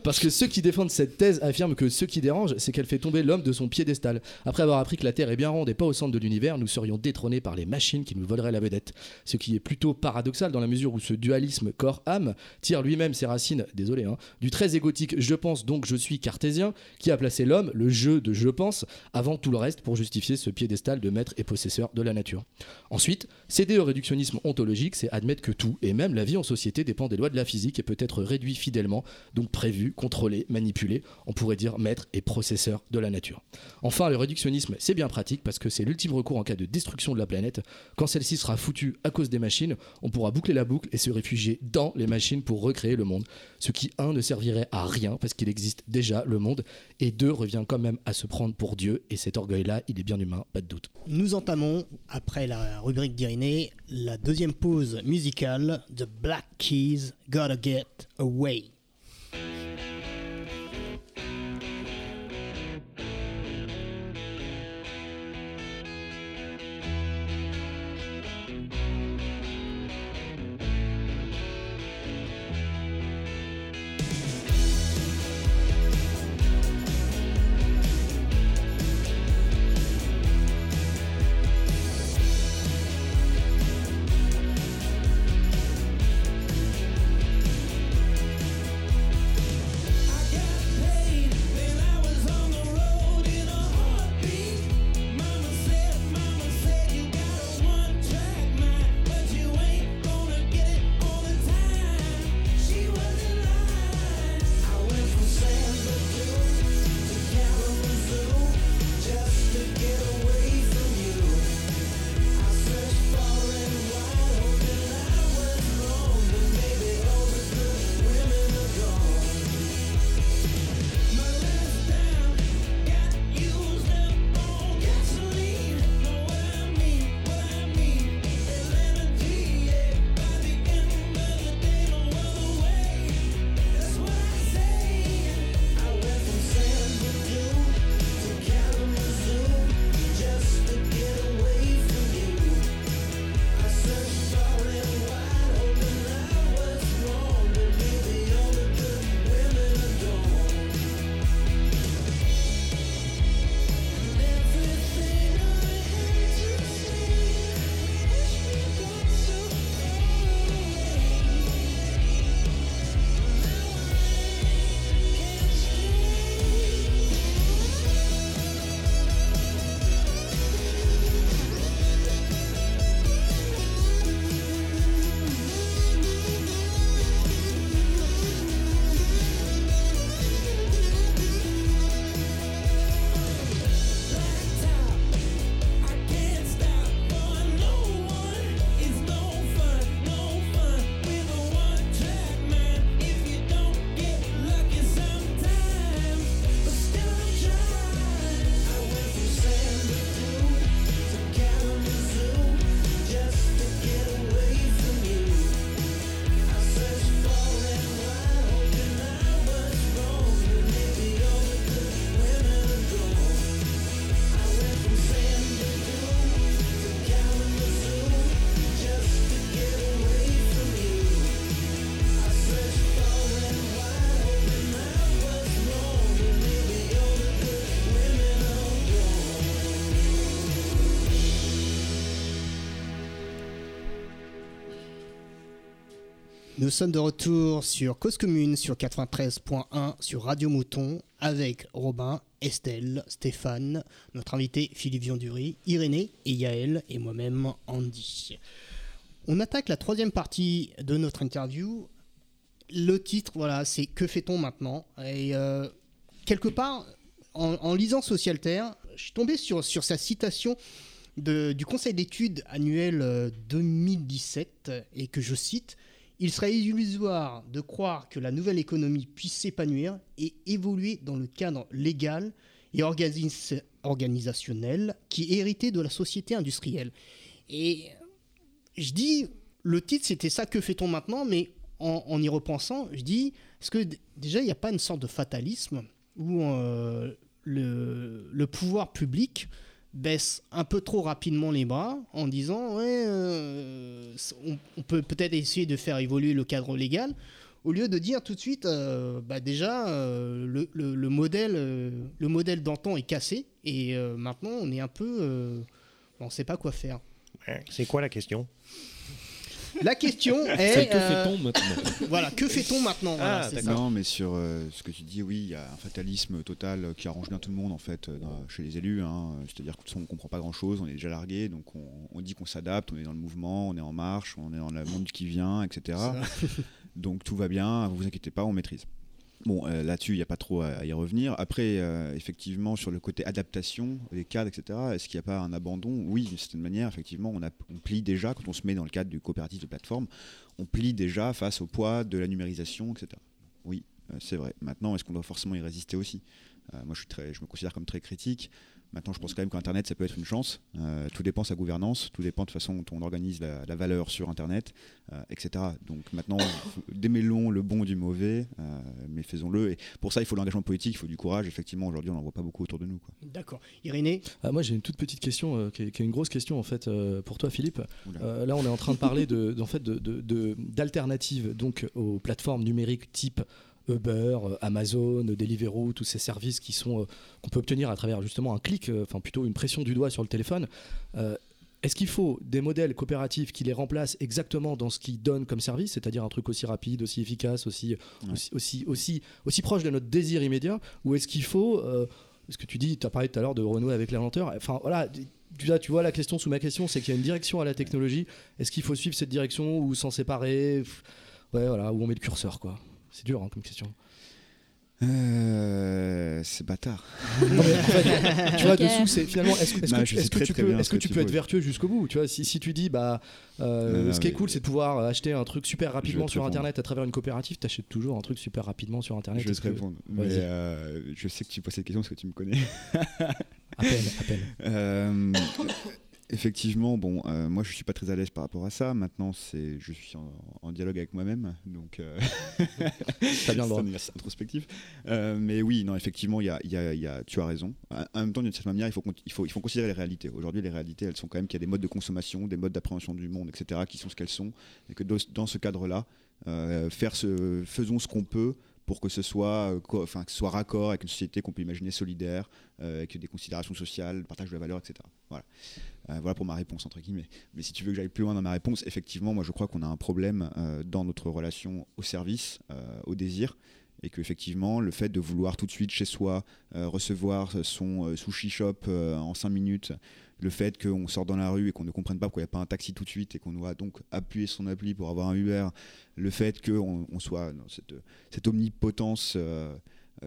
parce que ceux qui défendent cette thèse affirment que ce qui dérange, c'est qu'elle fait tomber l'homme de son piédestal. Après avoir appris que la Terre est bien ronde et pas au centre de l'univers, nous serions détrônés par les machines qui nous voleraient la vedette. Ce qui est plutôt paradoxal dans la mesure où ce dualisme corps-âme tire lui-même ses racines, désolé, hein, du très égotique je pense donc je suis cartésien, qui a placé l'homme, le jeu de je pense, avant tout le reste pour justifier ce piédestal de maître et possesseur de la nature. Ensuite, céder au réductionnisme ontologique, c'est admettre que tout, et même la vie en société, dépend des lois de la physique et peut être réduit fidèlement, donc prévu, contrôlé, manipulé, on pourrait dire maître et processeur de la nature. Enfin, le réductionnisme, c'est bien pratique parce que c'est l'ultime recours en cas de destruction de la planète. Quand celle-ci sera foutue à cause des machines, on pourra boucler la boucle et se réfugier dans les machines pour recréer le monde. Ce qui, un, ne servirait à rien parce qu'il existe déjà le monde, et deux, revient quand même à se prendre pour Dieu, et cet orgueil-là, il est bien humain, pas de doute. Nous entamons, après la rubrique d'Irénée, la deuxième pause musicale de Black Keys, Gotta Get Away. Nous sommes de retour sur Cause Commune sur 93.1 sur Radio Mouton avec Robin, Estelle, Stéphane, notre invité Philippe Viondury, Irénée et Yaël et moi-même Andy. On attaque la troisième partie de notre interview. Le titre, voilà, c'est Que fait-on maintenant? Et euh, quelque part, en, lisant Socialterre, je suis tombé sur, sur sa citation de- du Conseil d'études annuel euh, 2017 et que je cite Il serait illusoire de croire que la nouvelle économie puisse s'épanouir et évoluer dans le cadre légal et organis- organisationnel qui est hérité de la société industrielle. Et je dis, le titre c'était ça, que fait-on maintenant? Mais en, y repensant, je dis, est-ce que déjà il n'y a pas une sorte de fatalisme où euh, le pouvoir public baisse un peu trop rapidement les bras en disant ouais euh, on, peut peut-être essayer de faire évoluer le cadre légal au lieu de dire tout de suite euh, bah déjà euh, le, le- le modèle le modèle d'antan est cassé et maintenant on est un peu on ne sait pas quoi faire. C'est quoi la question? La question est C'est que euh, fait-on maintenant voilà que fait-on maintenant Voilà, Ah, c'est ça. Non, mais sur euh, ce que tu dis, oui, il y a un fatalisme total euh, qui arrange bien tout le monde en fait euh, dans- chez les élus. hein. C'est-à-dire qu'on ne comprend pas grand-chose, on est déjà largué, donc on, on dit qu'on s'adapte, on est dans le mouvement, on est en marche, on est dans le monde qui vient, etc. donc tout va bien, vous vous inquiétez pas, on maîtrise. Bon, euh, là-dessus, il n'y a pas trop à, y revenir. Après, euh, effectivement, sur le côté adaptation, les cadres, etc., est-ce qu'il n'y a pas un abandon? Oui, d'une certaine manière, effectivement, on, a- on plie déjà, quand on se met dans le cadre du coopératif de plateforme, on plie déjà face au poids de la numérisation, etc. Oui, euh, c'est vrai. Maintenant, est-ce qu'on doit forcément y résister aussi? Moi, je me considère comme très critique. Maintenant, je pense quand même qu'Internet, ça peut être une chance. Euh, tout dépend de sa gouvernance, tout dépend de la façon dont on organise la, la valeur sur Internet, euh, etc. Donc maintenant, démêlons le bon du mauvais, euh, mais faisons-le. Et pour ça, il faut l'engagement politique, il faut du courage. Effectivement, aujourd'hui, on n'en voit pas beaucoup autour de nous. d'accord Irénée? Ah, moi, j'ai une toute petite question euh, qui, est, qui est une grosse question en fait euh, pour toi, Philippe. Euh, là, on est en train de parler de, en fait, de, de- de- d'alternatives donc aux plateformes numériques type Uber, euh, Amazon, Deliveroo, tous ces services qui sont euh, qu'on peut obtenir à travers justement un clic, euh, enfin plutôt une pression du doigt sur le téléphone. Euh, est-ce qu'il faut des modèles coopératifs qui les remplacent exactement dans ce qu'ils donnent comme service, c'est-à-dire un truc aussi rapide, aussi efficace, aussi, Ouais. aussi, aussi, aussi, aussi proche de notre désir immédiat Ou est-ce qu'il faut, euh, ce que tu dis, tu as parlé tout à l'heure de renouer avec la lenteur, enfin voilà, tu, vois- tu vois la question sous ma question, c'est qu'il y a une direction à la technologie, est-ce qu'il faut suivre cette direction ou s'en séparer? Ouais, voilà, où on met le curseur, quoi. C'est dur hein, comme question. Euh, c'est bâtard. Non, mais en fait, tu vois, Joker. dessous, c'est finalement, est-ce Bah, que, tu- que peux, bien est-ce ce que que tu tu peux être vertueux jusqu'au bout Tu vois, si, si tu dis, bah, euh, Non, non, ce qui est cool, c'est de pouvoir acheter un truc super rapidement sur. Internet à travers une coopérative, t'achètes toujours un truc super rapidement sur Internet. Je vais te que- répondre. Mais euh, je sais que tu poses cette question parce que tu me connais. À peine, à peine. Euh, effectivement, bon, euh, moi je suis pas très à l'aise par rapport à ça. Maintenant, c'est, je suis en, en dialogue avec moi-même, donc euh, T'as bien c'est droit. introspectif. Euh, mais oui, non, effectivement, il y a, y a- y a- tu as raison. En même temps, d'une certaine manière, il faut, il faut, il faut considérer les réalités. Aujourd'hui, les réalités, elles sont quand même qu'il y a des modes de consommation, des modes d'appréhension du monde, etc., qui sont ce qu'elles sont, et que dans, ce cadre-là, euh, faire ce, faisons ce qu'on peut pour que ce soit, euh, enfin, que ce soit raccord avec une société qu'on peut imaginer solidaire, euh, avec des considérations sociales, le partage de la valeur, etc. Voilà. Euh, voilà pour ma réponse, entre guillemets. Mais si tu veux que j'aille plus loin dans ma réponse, effectivement, moi je crois qu'on a un problème euh, dans notre relation au service, euh, au désir, et qu'effectivement, le fait de vouloir tout de suite chez soi recevoir son sushi shop en 5 minutes, le fait qu'on sort dans la rue et qu'on ne comprenne pas pourquoi il n'y a pas un taxi tout de suite et qu'on doit donc appuyer son appli pour avoir un Uber, le fait qu'on on soit dans cette, omnipotence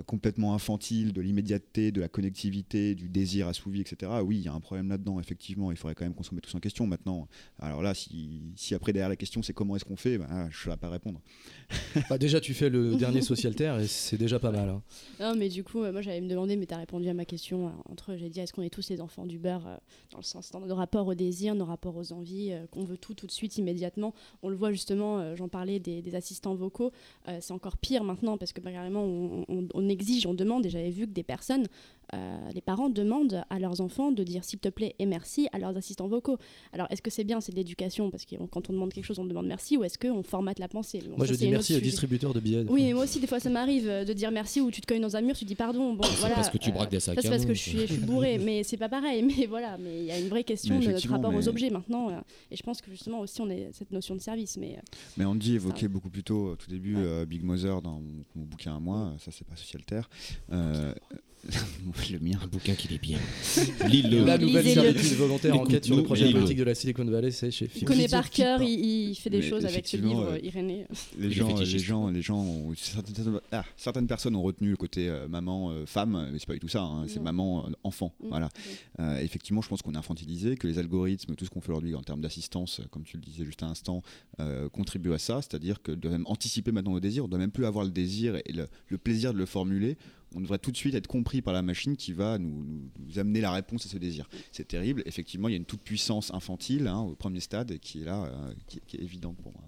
complètement infantile de l'immédiateté, de la connectivité, du désir assouvi, etc. Oui, il y a un problème là-dedans, effectivement. Il faudrait quand même qu'on se mette tous en question maintenant. Alors là, si, si après derrière la question c'est comment est-ce qu'on fait, ben, je ne saurais pas répondre. Bah, déjà, tu fais le dernier Socialterre et c'est déjà pas mal. hein. Non, mais du coup, euh, moi j'allais me demander, mais tu as répondu à ma question. euh, entre, j'ai dit, est-ce qu'on est tous les enfants du beurre, euh, dans le sens, dans nos rapports au désir, nos rapports aux envies, euh, qu'on veut tout tout de suite, immédiatement? On le voit justement, euh, j'en parlais des, des assistants vocaux, euh, c'est encore pire maintenant parce que bah, carrément on, on- on exige, on demande, et j'avais vu que des personnes euh, les parents demandent à leurs enfants de dire s'il te plaît et merci à leurs assistants vocaux. Alors, est-ce que c'est bien, c'est de l'éducation? Parce que quand on demande quelque chose, on demande merci, ou est-ce qu'on formate la pensée? Bon, Moi, ça, je dis merci au distributeur de billets. Oui, mais moi aussi, des fois, ça m'arrive euh, de dire merci ou tu te cognes dans un mur, tu dis pardon. Bon, voilà. parce que tu euh, braques des sacs c'est parce que je suis, je suis bourré, mais c'est pas pareil. Mais voilà, mais il y a une vraie question de notre rapport aux objets maintenant. euh, et je pense que justement aussi, on a cette notion de service. Mais Mais Andy évoquait beaucoup plus tôt, au tout début, euh, Big Mother dans mon, mon bouquin à moi, ça c'est pas social terre. Euh, le mien. Un bouquin qui est bien. Lis-le. La nouvelle servitude volontaire enquête sur le projet politique de la Silicon Valley, c'est chez il connaît par cœur, il, il fait des Mais choses avec ce livre, euh, Irénée. Les est gens, les gens, les gens, ont- certaines, ah, certaines personnes ont retenu le côté euh, maman, euh, femme, mais c'est pas du tout ça. hein, c'est maman, euh, enfant. Mm, Voilà. Euh, effectivement, je pense qu'on est infantilisé, que les algorithmes, tout ce qu'on fait aujourd'hui en termes d'assistance, euh, comme tu le disais juste à l'instant, euh, contribuent à ça. C'est-à-dire que de même anticiper maintenant nos désirs, on doit même plus avoir le désir et le, le plaisir de le formuler. On devrait tout de suite être compris par la machine qui va nous, nous- nous amener la réponse à ce désir. C'est terrible. Effectivement, il y a une toute puissance infantile hein, au premier stade qui est là, euh, qui, qui est évidente pour moi.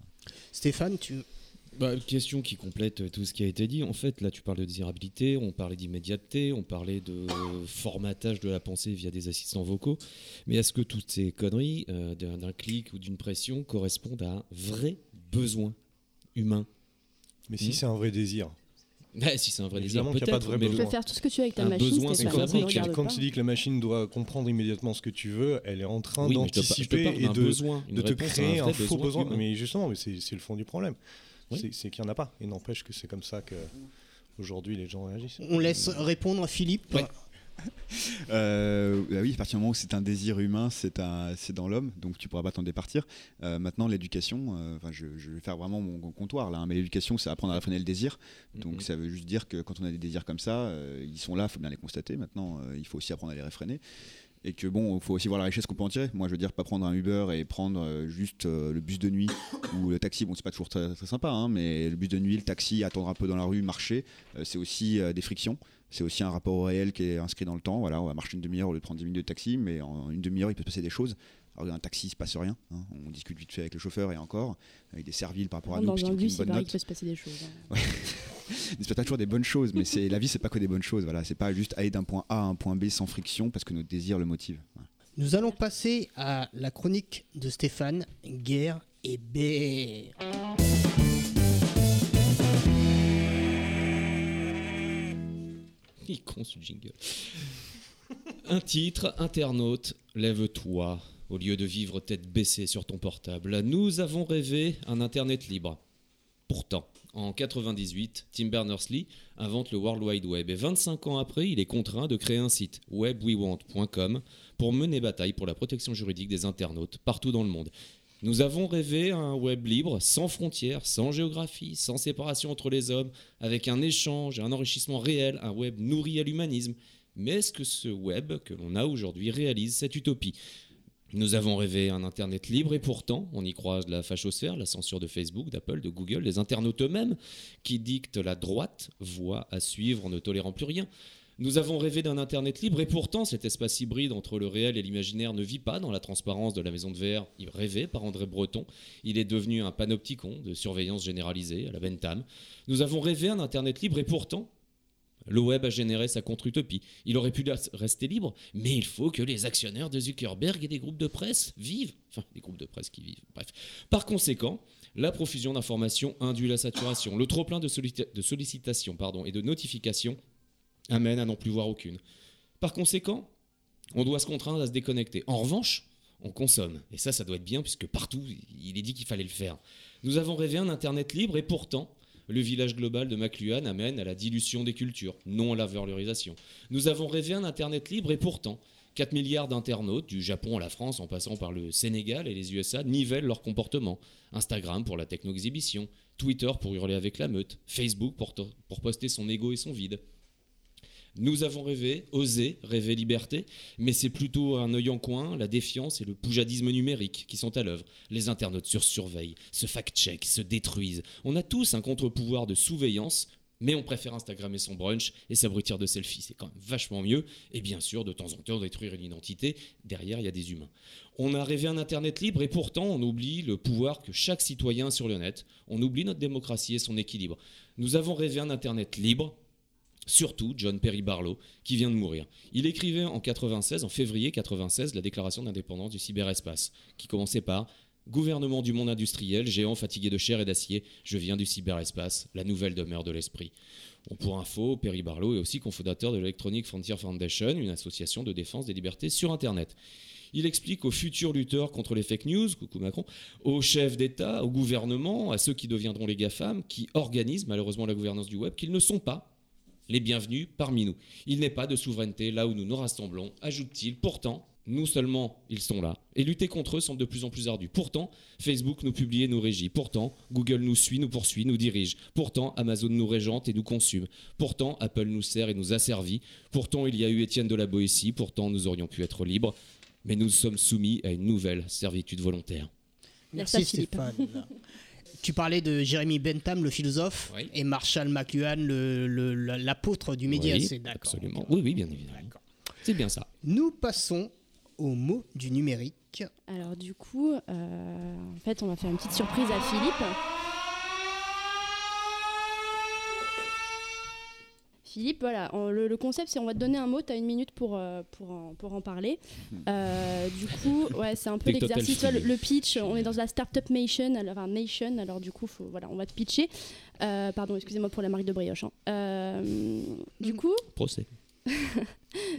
Stéphane, tu, Bah, une question qui complète tout ce qui a été dit. En fait, là, tu parles de désirabilité, on parlait d'immédiateté, on parlait de formatage de la pensée via des assistants vocaux. Mais est-ce que toutes ces conneries euh, d'un d'un clic ou d'une pression correspondent à un vrai besoin humain? Mais si Hmm? c'est un vrai désir. Bah, Si c'est un vrai Évidemment désir, qu'il y a pas peut-être. de vrai mais Tu peux faire tout ce que tu veux avec ta Un machine, besoin, Stéphane, c'est quand, ça fabrique. quand- tu dis que la machine doit comprendre immédiatement ce que tu veux, elle est en train Oui, d'anticiper et de, besoin, une de te créer un, faux besoin. humain. Mais justement, mais c'est c'est le fond du problème. Oui. C'est- C'est qu'il n'y en a pas. Et n'empêche que c'est comme ça que aujourd'hui les gens réagissent. on laisse répondre à Philippe. Ouais. Euh, bah oui, à partir du moment où c'est un désir humain, c'est dans l'homme, donc tu pourras pas t'en départir. Euh, maintenant, l'éducation, euh, enfin, je, je vais faire vraiment mon comptoir là, hein, mais l'éducation, c'est apprendre à réfréner le désir. Donc Mhm. ça veut juste dire que quand on a des désirs comme ça, ils sont là, il faut bien les constater. Maintenant, il faut aussi apprendre à les réfréner. Et que bon, il faut aussi voir la richesse qu'on peut en tirer. Moi, je veux dire, pas prendre un Uber et prendre euh, juste euh, le bus de nuit ou le taxi. Bon, c'est pas toujours très, sympa, hein, mais le bus de nuit, le taxi, attendre un peu dans la rue, marcher, euh, c'est aussi des frictions. C'est aussi un rapport au réel qui est inscrit dans le temps. Voilà, on va marcher une demi-heure au lieu prendre 10 minutes de taxi, mais en une demi-heure, il peut se passer des choses. Alors, un taxi, il se passe rien. hein. On discute vite fait avec le chauffeur et encore, avec des serviles par rapport à nous, Dans un bus, il qu'il peut se passer des choses. hein. Il se passe pas toujours des bonnes choses, mais c'est la vie, c'est pas que des bonnes choses. Voilà, c'est pas juste aller d'un point A à un point B sans friction parce que notre désir le motive. Voilà. Nous allons passer à la chronique de Stéphane, guerre et baie. Il est con ce jingle. Un titre, internaute, lève-toi. Au lieu de vivre tête baissée sur ton portable, nous avons rêvé un Internet libre. Pourtant, en 98, Tim Berners-Lee invente le World Wide Web et 25 ans après, il est contraint de créer un site webwewant.com pour mener bataille pour la protection juridique des internautes partout dans le monde. Nous avons rêvé un web libre, sans frontières, sans géographie, sans séparation entre les hommes, avec un échange un enrichissement réel, un web nourri à l'humanisme. Mais est-ce que ce web que l'on a aujourd'hui réalise cette utopie? Nous avons rêvé un Internet libre et pourtant, on y croise la fachosphère, la censure de Facebook, d'Apple, de Google, les internautes eux-mêmes qui dictent la droite voie à suivre en ne tolérant plus rien. Nous avons rêvé d'un Internet libre et pourtant cet espace hybride entre le réel et l'imaginaire ne vit pas dans la transparence de la maison de verre rêvée par André Breton. Il est devenu un panopticon de surveillance généralisée à la Bentham. Nous avons rêvé un Internet libre et pourtant le web a généré sa contre-utopie. Il aurait pu rester libre, mais il faut que les actionnaires de Zuckerberg et des groupes de presse vivent. Enfin, des groupes de presse qui vivent. Bref. Par conséquent, la profusion d'informations induit la saturation. Le trop-plein de, sollicita- de sollicitations pardon, et de notifications amène à n'en plus voir aucune. Par conséquent, on doit se contraindre à se déconnecter. En revanche, on consomme. Et ça, ça doit être bien, puisque partout, il est dit qu'il fallait le faire. Nous avons rêvé un Internet libre, et pourtant, le village global de McLuhan amène à la dilution des cultures, non à la valorisation. Nous avons rêvé un Internet libre, et pourtant, 4 milliards d'internautes, du Japon à la France, en passant par le Sénégal et les USA, nivellent leur comportement. Instagram pour la techno-exhibition, Twitter pour hurler avec la meute, Facebook pour, pour poster son ego et son vide. Nous avons rêvé, osé, rêver liberté, mais c'est plutôt un œil en coin, la défiance et le poujadisme numérique qui sont à l'œuvre. Les internautes sur surveillent, se fact-check, se détruisent. On a tous un contre-pouvoir de surveillance, mais on préfère Instagrammer son brunch et s'abrutir de selfies. C'est quand même vachement mieux. Et bien sûr, de temps en temps, détruire une identité. Derrière, il y a des humains. On a rêvé un Internet libre et pourtant, on oublie le pouvoir que chaque citoyen a sur le net. On oublie notre démocratie et son équilibre. Nous avons rêvé un Internet libre, Surtout John Perry Barlow, qui vient de mourir. Il écrivait en 96, en février 96, la déclaration d'indépendance du cyberespace, qui commençait par Gouvernement du monde industriel, géant fatigué de chair et d'acier, je viens du cyberespace, la nouvelle demeure de l'esprit. Pour info, Perry Barlow est aussi cofondateur de l'Electronic Frontier Foundation, une association de défense des libertés sur Internet. Il explique aux futurs lutteurs contre les fake news, coucou Macron, aux chefs d'État, au gouvernement, à ceux qui deviendront les GAFAM, qui organisent malheureusement la gouvernance du web, qu'ils ne sont pas les bienvenus parmi nous. Il n'est pas de souveraineté là où nous nous rassemblons, ajoute-t-il. Pourtant, non seulement ils sont là, et lutter contre eux semble de plus en plus ardu. Pourtant, Facebook nous publie et nous régit. Pourtant, Google nous suit, nous poursuit, nous dirige. Pourtant, Amazon nous régente et nous consume. Pourtant, Apple nous sert et nous asservit. Pourtant, il y a eu Étienne de la Boétie. Pourtant, nous aurions pu être libres. Mais nous sommes soumis à une nouvelle servitude volontaire. Merci Merci. Stéphane. tu parlais de Jérémy Bentham, le philosophe, Oui. et Marshall McLuhan, le- le- la- l'apôtre du média. Oui, c'est d'accord. absolument. Oui, oui, bien évidemment. C'est bien ça. Nous passons au mot du numérique. Alors du coup, euh, en fait, on va faire une petite surprise à Philippe. Philippe, voilà, on- le, le concept c'est on va te donner un mot, tu as une minute pour, euh, pour, en, pour en parler. Euh, du coup, ouais, c'est un peu l'exercice, le pitch, on est dans la startup nation, alors, enfin nation, alors du coup, faut, voilà, on va te pitcher. Euh, pardon, excusez-moi pour la marque de brioche. hein. Euh, du coup, Procès.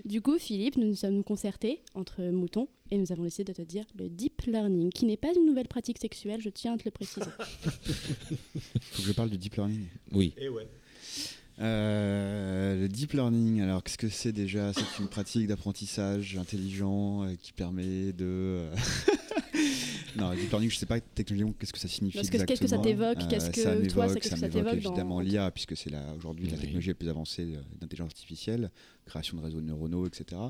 du coup, Philippe, nous nous sommes concertés entre moutons et nous avons décidé de te dire le deep learning, qui n'est pas une nouvelle pratique sexuelle, je tiens à te le préciser. Faut que je parle du deep learning. Oui. Et ouais. Euh, le deep learning, alors qu'est-ce que c'est déjà? C'est une pratique d'apprentissage intelligent euh, qui permet de. euh, non, le deep learning, je sais pas technologiquement qu'est-ce que ça signifie. Parce que qu'est-ce que ça t'évoque Qu'est-ce que ça toi, c'est- qu'est-ce que ça t'évoque dans- évidemment l'IA, puisque c'est la- aujourd'hui la technologie la plus avancée d'intelligence artificielle, création de réseaux neuronaux, etc.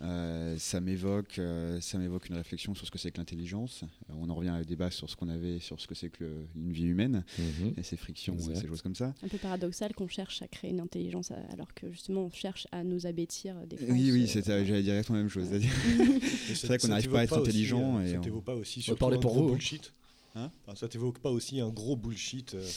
Euh, ça m'évoque, euh, ça m'évoque une réflexion sur ce que c'est que l'intelligence. Euh, on en revient à un débat sur ce qu'on avait, sur ce que c'est que le- une vie humaine Mhm. et ses frictions, et ces choses comme ça. Un peu paradoxal qu'on cherche à créer une intelligence alors que justement on cherche à nous abêtir des Oui, oui, j'allais dire la même chose. C'est vrai qu'on n'arrive pas à être intelligent et ça on- t'évoque pas aussi On un pour gros vous, hein. bullshit. Hein Enfin, ça t'évoque pas aussi un gros bullshit. euh,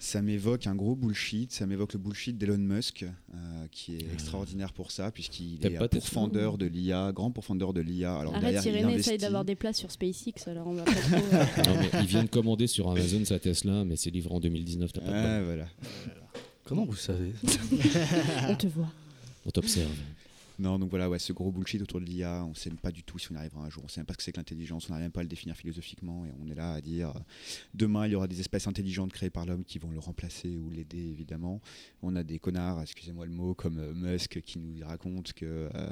Ça m'évoque un gros bullshit, ça m'évoque le bullshit d'Elon Musk, euh, qui est extraordinaire pour ça, puisqu'il est pourfendeur de l'IA, grand pourfendeur de l'IA. Alors Arrête, derrière, il Irénée investit. essaye d'avoir des places sur SpaceX, alors on va pas trop. Non, mais il vient de commander sur Amazon sa Tesla, mais c'est livré en 2019. T'as pas de voilà. Comment vous savez on te voit. On t'observe. Non, donc voilà, ouais, ce gros bullshit autour de l'IA, on ne sait pas du tout si on y arrivera un jour, on ne sait même pas ce que c'est que l'intelligence, on n'arrive même pas à le définir philosophiquement, et on est là à dire euh, demain il y aura des espèces intelligentes créées par l'homme qui vont le remplacer ou l'aider évidemment. On a des connards, excusez-moi le mot, comme euh, Musk qui nous raconte que euh,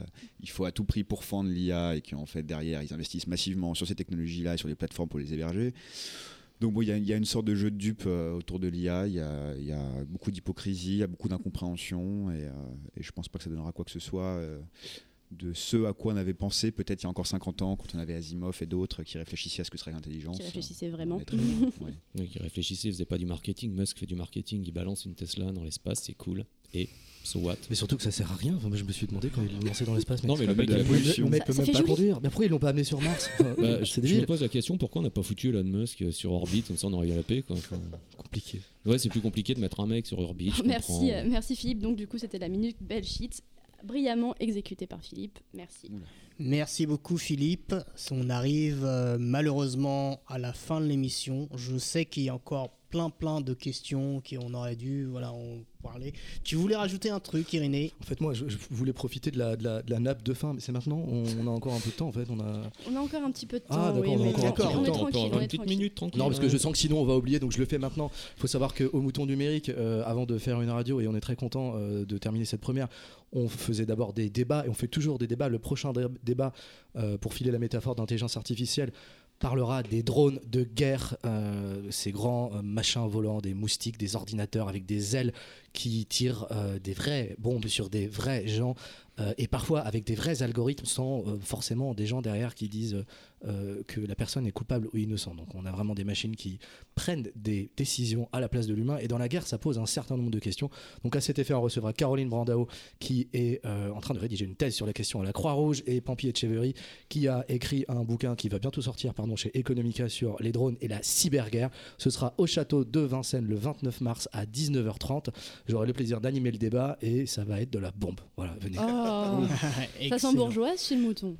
faut à tout prix pourfendre l'IA et qu'en fait derrière ils investissent massivement sur ces technologies-là et sur les plateformes pour les héberger. Donc bon, il y, a- il y a une sorte de jeu de dupes euh, autour de l'IA, il y a, il y a beaucoup d'hypocrisie, il y a beaucoup d'incompréhension, et, euh, et je pense pas que ça donnera quoi que ce soit euh, de ce à quoi on avait pensé peut-être il y a encore 50 ans, quand on avait Asimov et d'autres qui réfléchissaient à ce que serait l'intelligence. Qui réfléchissaient vraiment. très ouais. Oui, qui réfléchissait, il faisait pas du marketing. Musk fait du marketing, il balance une Tesla dans l'espace, c'est cool. Et so what? Mais surtout que ça sert à rien. Enfin, moi, je me suis demandé quand ils l'ont lancé dans l'espace. Non, mais le mec, il pollution. le mec peut même pas conduire. Mais pourquoi ils l'ont pas amené sur Mars Enfin, Bah, C'est je me pose la question pourquoi on n'a pas foutu Elon Musk sur orbite, comme ça on aurait eu la paix. Quoi. Enfin, Compliqué. ouais, c'est plus compliqué de mettre un mec sur orbite. Merci, euh, merci Philippe. Donc du coup c'était la minute belle shit, brillamment exécutée par Philippe. Merci. Merci beaucoup Philippe. On arrive euh, malheureusement à la fin de l'émission. Je sais qu'il y a encore plein plein de questions qu'on aurait dû voilà, en parler. Tu voulais rajouter un truc Irénée? En fait, moi, je, je voulais profiter de la, de, la, de la nappe de fin, mais c'est maintenant. On, on a encore un peu de temps, en fait. On a... On a encore un petit peu de temps. Ah, d'accord, oui, on a encore un peu de on est temps. On on est une petite tranquille. minute tranquille. Non, parce que je sens que sinon on va oublier, donc je le fais maintenant. Il faut savoir qu'au Mouton Numérique, euh, avant de faire une radio, et on est très content euh, de terminer cette première, on faisait d'abord des débats, et on fait toujours des débats. Le prochain dé- débat, euh, pour filer la métaphore d'intelligence artificielle, parlera des drones de guerre, euh, ces grands euh, machins volants, des moustiques, des ordinateurs avec des ailes qui tirent euh, des vraies bombes sur des vrais gens, et parfois avec des vrais algorithmes sans forcément des gens derrière qui disent euh, que la personne est coupable ou innocente. Donc on a vraiment des machines qui prennent des décisions à la place de l'humain, et dans la guerre ça pose un certain nombre de questions. Donc à cet effet on recevra Caroline Brandao qui est euh, en train de rédiger une thèse sur la question à la Croix-Rouge, et Pampi Etcheverry qui a écrit un bouquin qui va bientôt sortir pardon, chez Economica sur les drones et la cyberguerre. Ce sera au château de Vincennes le 29 mars à 19h30. J'aurai le plaisir d'animer le débat et ça va être de la bombe. Voilà, venez. Oh, ça sent bourgeoise chez le mouton.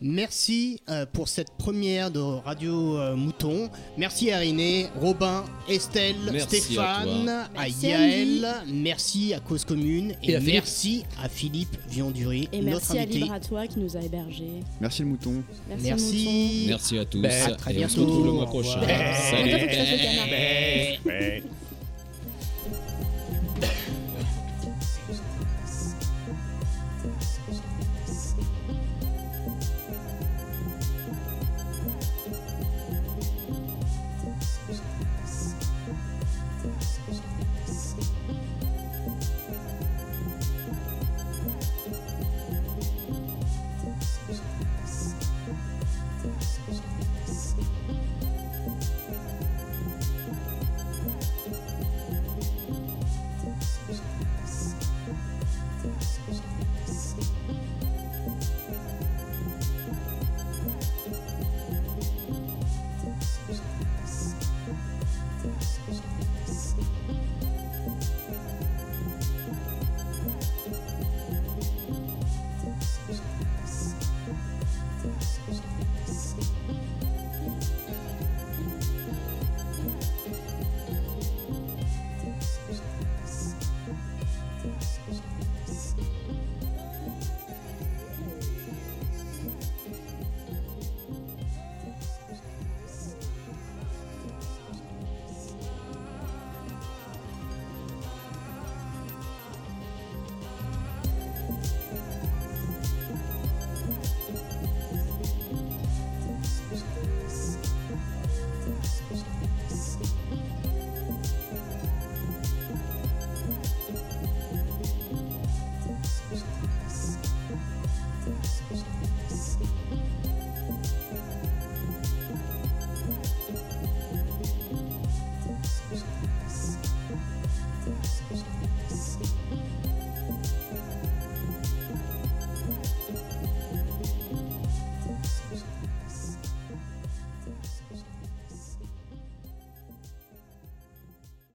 Merci euh, pour cette première de Radio euh, Mouton. Merci à René, Robin, Estelle, Merci Stéphane, à, Merci à Yael, merci à Cause Commune et, Et à Philippe. merci à Philippe Vianduré, Et notre merci à invité. Libre à toi qui nous a hébergés. Merci le mouton. Merci. le Merci. Merci à tous. Ben, à très et on se bientôt. retrouve le mois prochain. Salut. Attends,